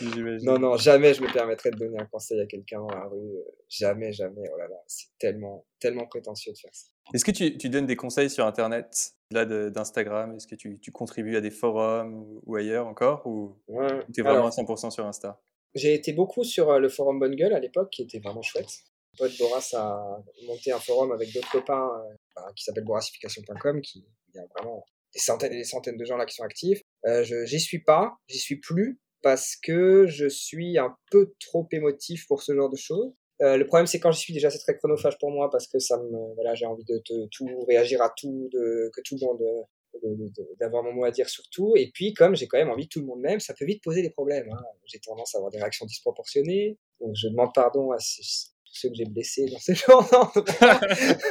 non, non, jamais je me permettrais de donner un conseil à quelqu'un dans la rue. Jamais, jamais. Oh là là, c'est tellement, tellement prétentieux de faire ça. Est-ce que tu, tu, donnes des conseils sur Internet, là d'Instagram? Est-ce que tu, tu, contribues à des forums ou, ailleurs encore Ou tu es vraiment à 100% sur Insta? J'ai été beaucoup sur euh, le forum Bonne Gueule à l'époque, qui était vraiment chouette. Mon pote Boras a monté un forum avec d'autres copains euh, bah, qui s'appelle borassification.com, qui il y a vraiment des centaines et des centaines de gens là qui sont actifs. Euh, j'y suis pas, j'y suis plus parce que je suis un peu trop émotif pour ce genre de choses. Euh, le problème, c'est quand je suis déjà, c'est très chronophage pour moi parce que ça me, voilà, j'ai envie de, tout réagir à tout, que tout le monde, d'avoir mon mot à dire sur tout. Et puis, comme j'ai quand même envie que tout le monde m'aime, ça peut vite poser des problèmes. Hein. J'ai tendance à avoir des réactions disproportionnées. Donc, je demande pardon à ceux que j'ai blessés dans ces [LAUGHS] genre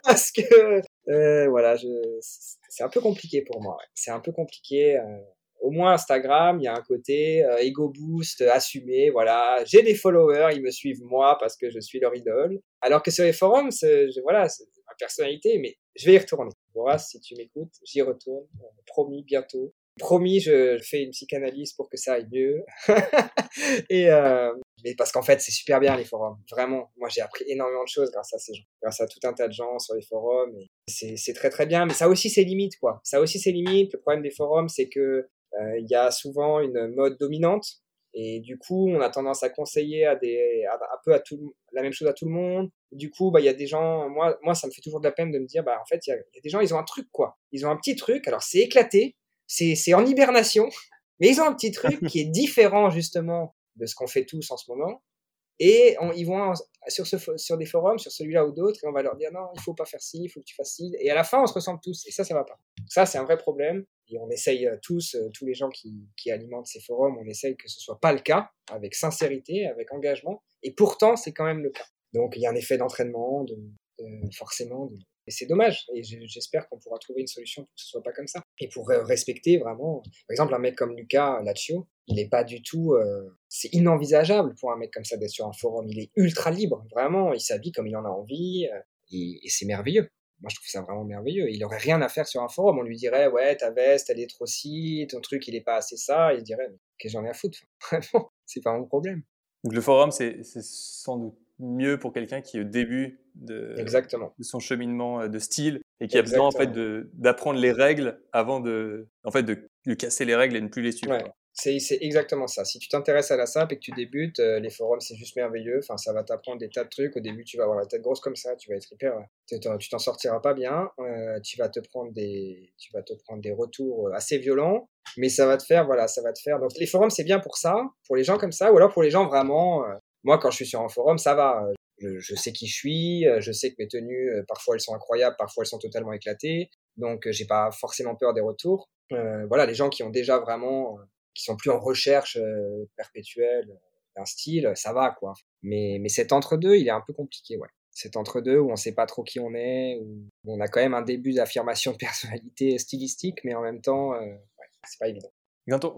parce que, euh, voilà, c'est un peu compliqué pour moi. C'est un peu compliqué. Euh, au moins Instagram, il y a un côté euh, ego boost, assumé, voilà, j'ai des followers, ils me suivent moi parce que je suis leur idole. Alors que sur les forums, je, voilà, c'est ma personnalité, mais je vais y retourner. Voilà, si tu m'écoutes, j'y retourne, euh, promis bientôt. Promis, je, fais une psychanalyse pour que ça aille mieux. [LAUGHS] et euh, mais parce qu'en fait, c'est super bien les forums. Vraiment, moi j'ai appris énormément de choses grâce à ces gens, grâce à tout un tas de gens sur les forums. C'est très très bien, mais ça aussi ses limites quoi. Ça aussi ses limites. Le problème des forums, c'est que il y a souvent une mode dominante et du coup, on a tendance à conseiller à des, un peu à tout, la même chose à tout le monde. Du coup, bah, il y a des gens, moi, moi, ça me fait toujours de la peine de me dire, bah, en fait, il y, a, des gens, ils ont un truc, quoi. Ils ont un petit truc. Alors, c'est éclaté. C'est, c'est en hibernation. [LAUGHS] Mais ils ont un petit truc [LAUGHS] qui est différent, justement, de ce qu'on fait tous en ce moment. Et ils vont sur, des forums, sur celui-là ou d'autres, et on va leur dire non, il faut pas faire ci, il faut que tu fasses ci. Et à la fin, on se ressemble tous, et ça, ça va pas. Ça, c'est un vrai problème. Et on essaye euh, tous, euh, tous les gens qui, alimentent ces forums, on essaye que ce soit pas le cas, avec sincérité, avec engagement. Et pourtant, c'est quand même le cas. Donc, il y a un effet d'entraînement, de, forcément. Et c'est dommage. Et j'espère qu'on pourra trouver une solution pour que ce soit pas comme ça. Et pour respecter vraiment, par exemple, un mec comme Lucas Laccio, il n'est pas du tout. Euh, c'est inenvisageable pour un mec comme ça d'être sur un forum. Il est ultra libre, vraiment. Il s'habille comme il en a envie. Euh, et, c'est merveilleux. Moi, je trouve ça vraiment merveilleux. Il aurait rien à faire sur un forum. On lui dirait, ouais, ta veste, elle est trop ci, ton truc, il est pas assez ça. Il dirait, qu'est-ce que j'en ai à foutre? [LAUGHS] Vraiment, c'est pas mon problème. Donc le forum, c'est sans doute mieux pour quelqu'un qui est au début de, Exactement. de son cheminement euh, de style et qui a besoin en fait d'apprendre les règles avant de, en fait, de, de, casser les règles et de ne plus les suivre. C'est exactement ça. Si tu t'intéresses à la SAP et que tu débutes, euh, les forums, c'est juste merveilleux. Enfin, ça va t'apprendre des tas de trucs. Au début, tu vas avoir la tête grosse comme ça. Tu vas être hyper. Tu t'en sortiras pas bien. Euh, tu vas te prendre des, tu vas te prendre des retours assez violents. Mais ça va te faire, voilà, ça va te faire. Donc, les forums, c'est bien pour ça, pour les gens comme ça, ou alors pour les gens vraiment. Moi, quand je suis sur un forum, ça va. Je, je, sais qui je suis. Je sais que mes tenues, parfois, elles sont incroyables, parfois, elles sont totalement éclatées. Donc, j'ai pas forcément peur des retours. voilà, les gens qui ont déjà vraiment qui sont plus en recherche euh, perpétuelle d'un style, ça va quoi. Mais, mais cet entre-deux, il est un peu compliqué, ouais. Cet entre-deux où on sait pas trop qui on est, où on a quand même un début d'affirmation de [LAUGHS] personnalité stylistique, mais en même temps, euh, ouais, c'est pas évident. Quand on,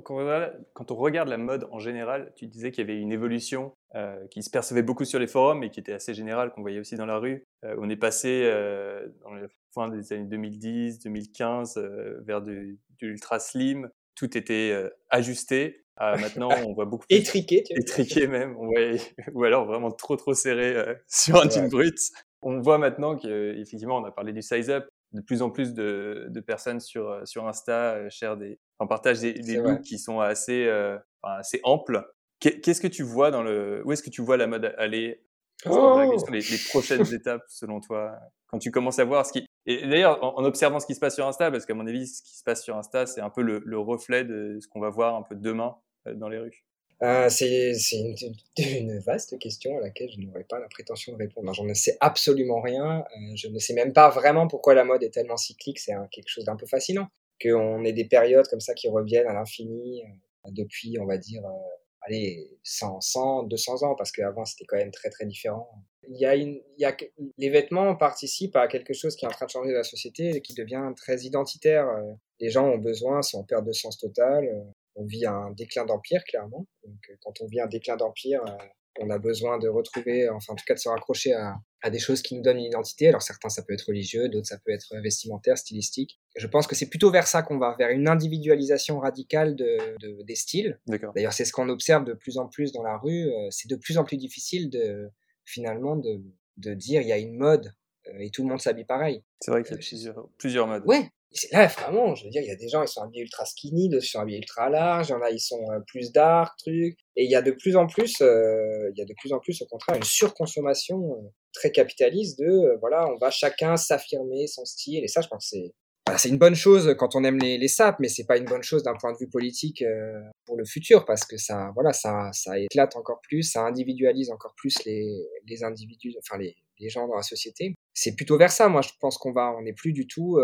quand on, regarde la mode en général, tu disais qu'il y avait une évolution euh, qui se percevait beaucoup sur les forums et qui était assez générale, qu'on voyait aussi dans la rue. Euh, on est passé euh, dans la fin des années 2010, 2015 euh, vers du, du, ultra slim, tout était euh, ajusté. Euh, maintenant, on voit beaucoup [LAUGHS] plus étriqué, tu étriqué même, [LAUGHS] ou alors vraiment trop trop serré euh, [LAUGHS] sur un jean brut. On voit maintenant qu'effectivement, on a parlé du size up, de plus en plus de, de personnes sur sur Insta cher des, en partagent des, des looks qui sont assez assez amples. Qu'est-ce que tu vois dans le, où est-ce que tu vois la mode aller? Oh les, les, [LAUGHS] prochaines étapes selon toi quand tu commences à voir ce qui et d'ailleurs, en, observant ce qui se passe sur Insta, parce qu'à mon avis, ce qui se passe sur Insta, c'est un peu le, reflet de ce qu'on va voir un peu demain euh, dans les rues. euh, C'est une, une, vaste question à laquelle je n'aurais pas la prétention de répondre. J'en ne sais absolument rien. Euh, je ne sais même pas vraiment pourquoi la mode est tellement cyclique. C'est quelque chose d'un peu fascinant. Qu'on ait des périodes comme ça qui reviennent à l'infini euh, depuis, on va dire, allez, 100, 100, 200 ans, parce qu'avant c'était quand même très très différent. Il y a une, il y a, les vêtements participent à quelque chose qui est en train de changer la société et qui devient très identitaire. Les gens ont besoin, sont en perte de sens totale. On vit un déclin d'empire, clairement. Donc, quand on vit un déclin d'empire, on a besoin de retrouver, enfin en tout cas de se raccrocher à, à, des choses qui nous donnent une identité. Alors certains ça peut être religieux, d'autres ça peut être vestimentaire, stylistique. Je pense que c'est plutôt vers ça qu'on va, vers une individualisation radicale de, de des styles. D'ailleurs c'est ce qu'on observe de plus en plus dans la rue. Euh, c'est de plus en plus difficile de finalement de, de dire il y a une mode euh, et tout le monde s'habille pareil. C'est vrai qu'il y a plusieurs, plusieurs modes. Ouais, là vraiment je veux dire il y a des gens ils sont habillés ultra skinny d'autres sont habillés ultra large il y en a ils sont euh, plus dark truc et il y a de plus en plus euh, il y a de plus en plus au contraire une surconsommation euh, très capitaliste de voilà on va chacun s'affirmer son style et ça je pense que c'est c'est une bonne chose quand on aime les, les sapes, mais c'est pas une bonne chose d'un point de vue politique pour le futur parce que ça, voilà, ça, ça éclate encore plus, ça individualise encore plus les, les individus, enfin les, les gens dans la société. C'est plutôt vers ça, moi, je pense qu'on va, on n'est plus du tout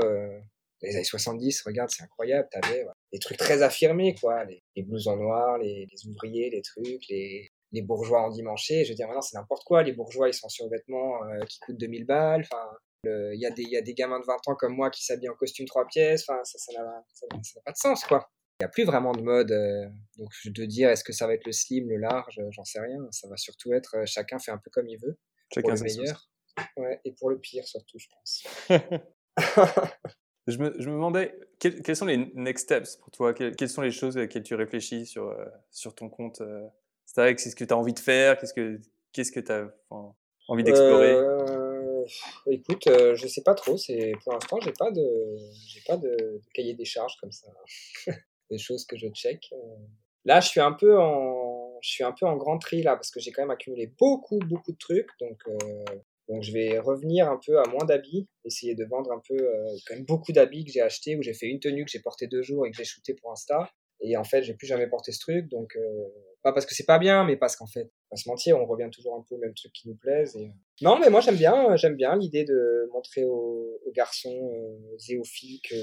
les années 70, regarde, c'est incroyable, t'avais des trucs très affirmés, quoi, les, les blousons noirs, les, les, ouvriers, les trucs, les, les bourgeois en dimanché. Je veux dire, maintenant, c'est n'importe quoi. Les bourgeois, ils sont sur vêtements euh, qui coûtent 2000 balles. Enfin, il y, a des, y a des gamins de 20 ans comme moi qui s'habillent en costume trois pièces. Enfin, ça n'a ça, ça pas de sens, quoi. Il n'y a plus vraiment de mode. Euh, donc, te dire, est-ce que ça va être le slim, le large J'en sais rien. Ça va surtout être euh, chacun fait un peu comme il veut. Chacun pour le meilleur. Ouais, et pour le pire, surtout, je pense. [LAUGHS] Je me, je me demandais, quels, sont les next steps pour toi? Quelles, sont les choses auxquelles tu réfléchis sur, euh, sur ton compte euh, Qu'est-ce que tu as envie de faire? Qu'est-ce que qu'est-ce que tu as envie d'explorer? Euh, Écoute, euh, je sais pas trop. C'est Pour l'instant, j'ai pas de, pas de, cahier des charges comme ça. [LAUGHS] des choses que je check. Là, je suis un peu en, je suis un peu en grand tri là parce que j'ai quand même accumulé beaucoup, beaucoup de trucs. Donc, donc je vais revenir un peu à moins d'habits, essayer de vendre un peu euh, quand même beaucoup d'habits que j'ai acheté où j'ai fait une tenue que j'ai portée deux jours et que j'ai shooté pour Insta. Et en fait, j'ai plus jamais porté ce truc, donc euh, pas parce que c'est pas bien, mais parce qu'en fait, pas se mentir, on revient toujours un peu au même truc qui nous plaise. Et... Non, mais moi j'aime bien, j'aime bien l'idée de montrer aux, garçons euh, et aux filles que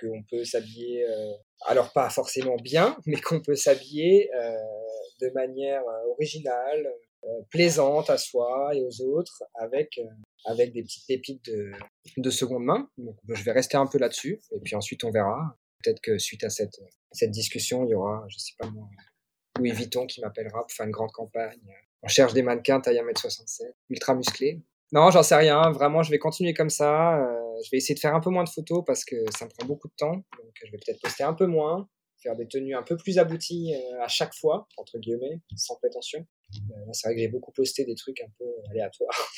qu'on peut s'habiller, euh, alors pas forcément bien, [LAUGHS] mais qu'on peut s'habiller de manière originale, euh, plaisante à soi et aux autres avec euh, avec des petites pépites de, de seconde main. Donc je vais rester un peu là-dessus et puis ensuite on verra. Peut-être que suite à cette cette discussion, il y aura, je sais pas moi, Louis Vuitton qui m'appellera pour faire une grande campagne. On cherche des mannequins taille 1m67, ultra musclés. Non, j'en sais rien. Vraiment, je vais continuer comme ça. Euh, je vais essayer de faire un peu moins de photos parce que ça me prend beaucoup de temps. Donc, je vais peut-être poster un peu moins, faire des tenues un peu plus abouties à chaque fois, entre guillemets, sans prétention. Euh, c'est vrai que j'ai beaucoup posté des trucs un peu aléatoires.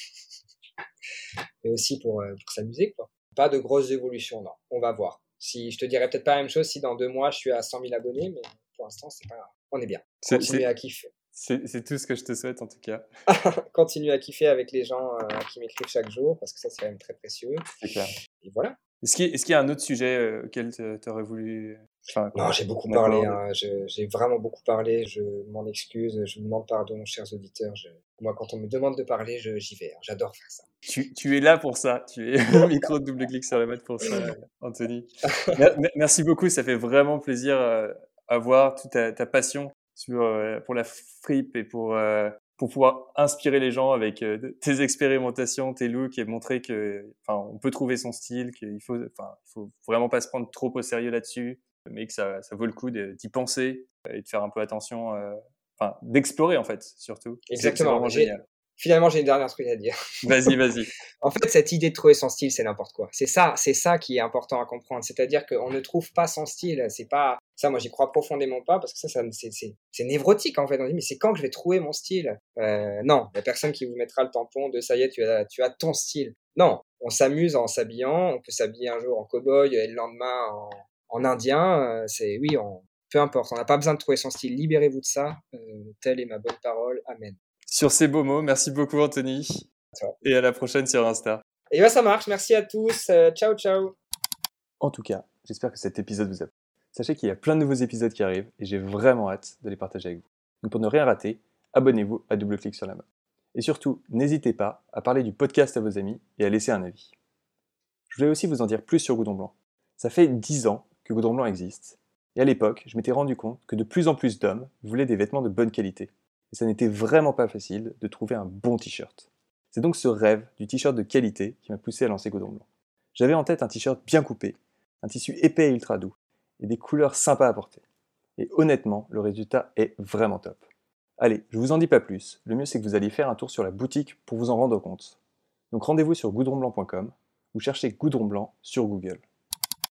[LAUGHS] Mais aussi pour, euh, pour s'amuser, quoi. Pas de grosses évolutions, non. On va voir. Si, je te dirais peut-être pas la même chose si dans deux mois je suis à 100 000 abonnés, mais pour l'instant, c'est pas On est bien. Continuer à kiffer. C'est tout ce que je te souhaite en tout cas. [LAUGHS] Continuer à kiffer avec les gens euh, qui m'écrivent chaque jour parce que ça c'est quand même très précieux. C'est clair. Et voilà. Est-ce qu'il y, y, a un autre sujet auquel tu aurais voulu non, j'ai beaucoup parlé. Hein, j'ai vraiment beaucoup parlé. Je m'en excuse. Je vous demande pardon, chers auditeurs. Je... Moi, quand on me demande de parler, j'y vais. Hein, j'adore faire ça. Tu, tu, es là pour ça. Tu es [LAUGHS] au micro de double clic sur la mode pour ça, Anthony. [LAUGHS] Merci beaucoup. Ça fait vraiment plaisir euh, à voir toute ta, ta passion sur, euh, pour la fripe et pour, euh, pour pouvoir inspirer les gens avec tes expérimentations, tes looks et montrer que, enfin, on peut trouver son style, qu'il faut, enfin, faut vraiment pas se prendre trop au sérieux là-dessus mais que ça, ça vaut le coup d'y penser et de faire un peu attention, euh, enfin d'explorer en fait surtout. Exactement. génial. Finalement, j'ai une dernière truc à dire. [LAUGHS] Vas-y, vas-y. en fait, cette idée de trouver son style, c'est n'importe quoi. C'est ça, c'est ça qui est important à comprendre. C'est-à-dire qu'on ne trouve pas son style. C'est pas ça. Moi, j'y crois profondément pas parce que ça, ça c'est névrotique en fait. On dit mais c'est quand que je vais trouver mon style? Euh, Non, il y a personne qui vous mettra le tampon de ça y est, tu as, tu as ton style. Non, on s'amuse en s'habillant. On peut s'habiller un jour en cow-boy et le lendemain en, en indien, euh, c'est oui, peu importe, on n'a pas besoin de trouver son style, libérez-vous de ça, euh, telle est ma bonne parole, amen. Sur ces beaux mots, merci beaucoup Anthony, et à la prochaine sur Insta. Et bien ça marche, merci à tous, euh, ciao ciao. En tout cas, j'espère que cet épisode vous a plu. Sachez qu'il y a plein de nouveaux épisodes qui arrivent et j'ai vraiment hâte de les partager avec vous. Donc pour ne rien rater, abonnez-vous à Double Clic sur la mode. Et surtout, n'hésitez pas à parler du podcast à vos amis et à laisser un avis. Je voulais aussi vous en dire plus sur Goudron Blanc. Ça fait 10 ans que Goudron Blanc existe. Et à l'époque, je m'étais rendu compte que de plus en plus d'hommes voulaient des vêtements de bonne qualité. Et ça n'était vraiment pas facile de trouver un bon t-shirt. C'est donc ce rêve du t-shirt de qualité qui m'a poussé à lancer Goudron Blanc. J'avais en tête un t-shirt bien coupé, un tissu épais et ultra doux, et des couleurs sympas à porter. Et honnêtement, le résultat est vraiment top. Allez, je vous en dis pas plus, le mieux c'est que vous alliez faire un tour sur la boutique pour vous en rendre compte. Donc rendez-vous sur goudronblanc.com ou cherchez Goudron Blanc sur Google.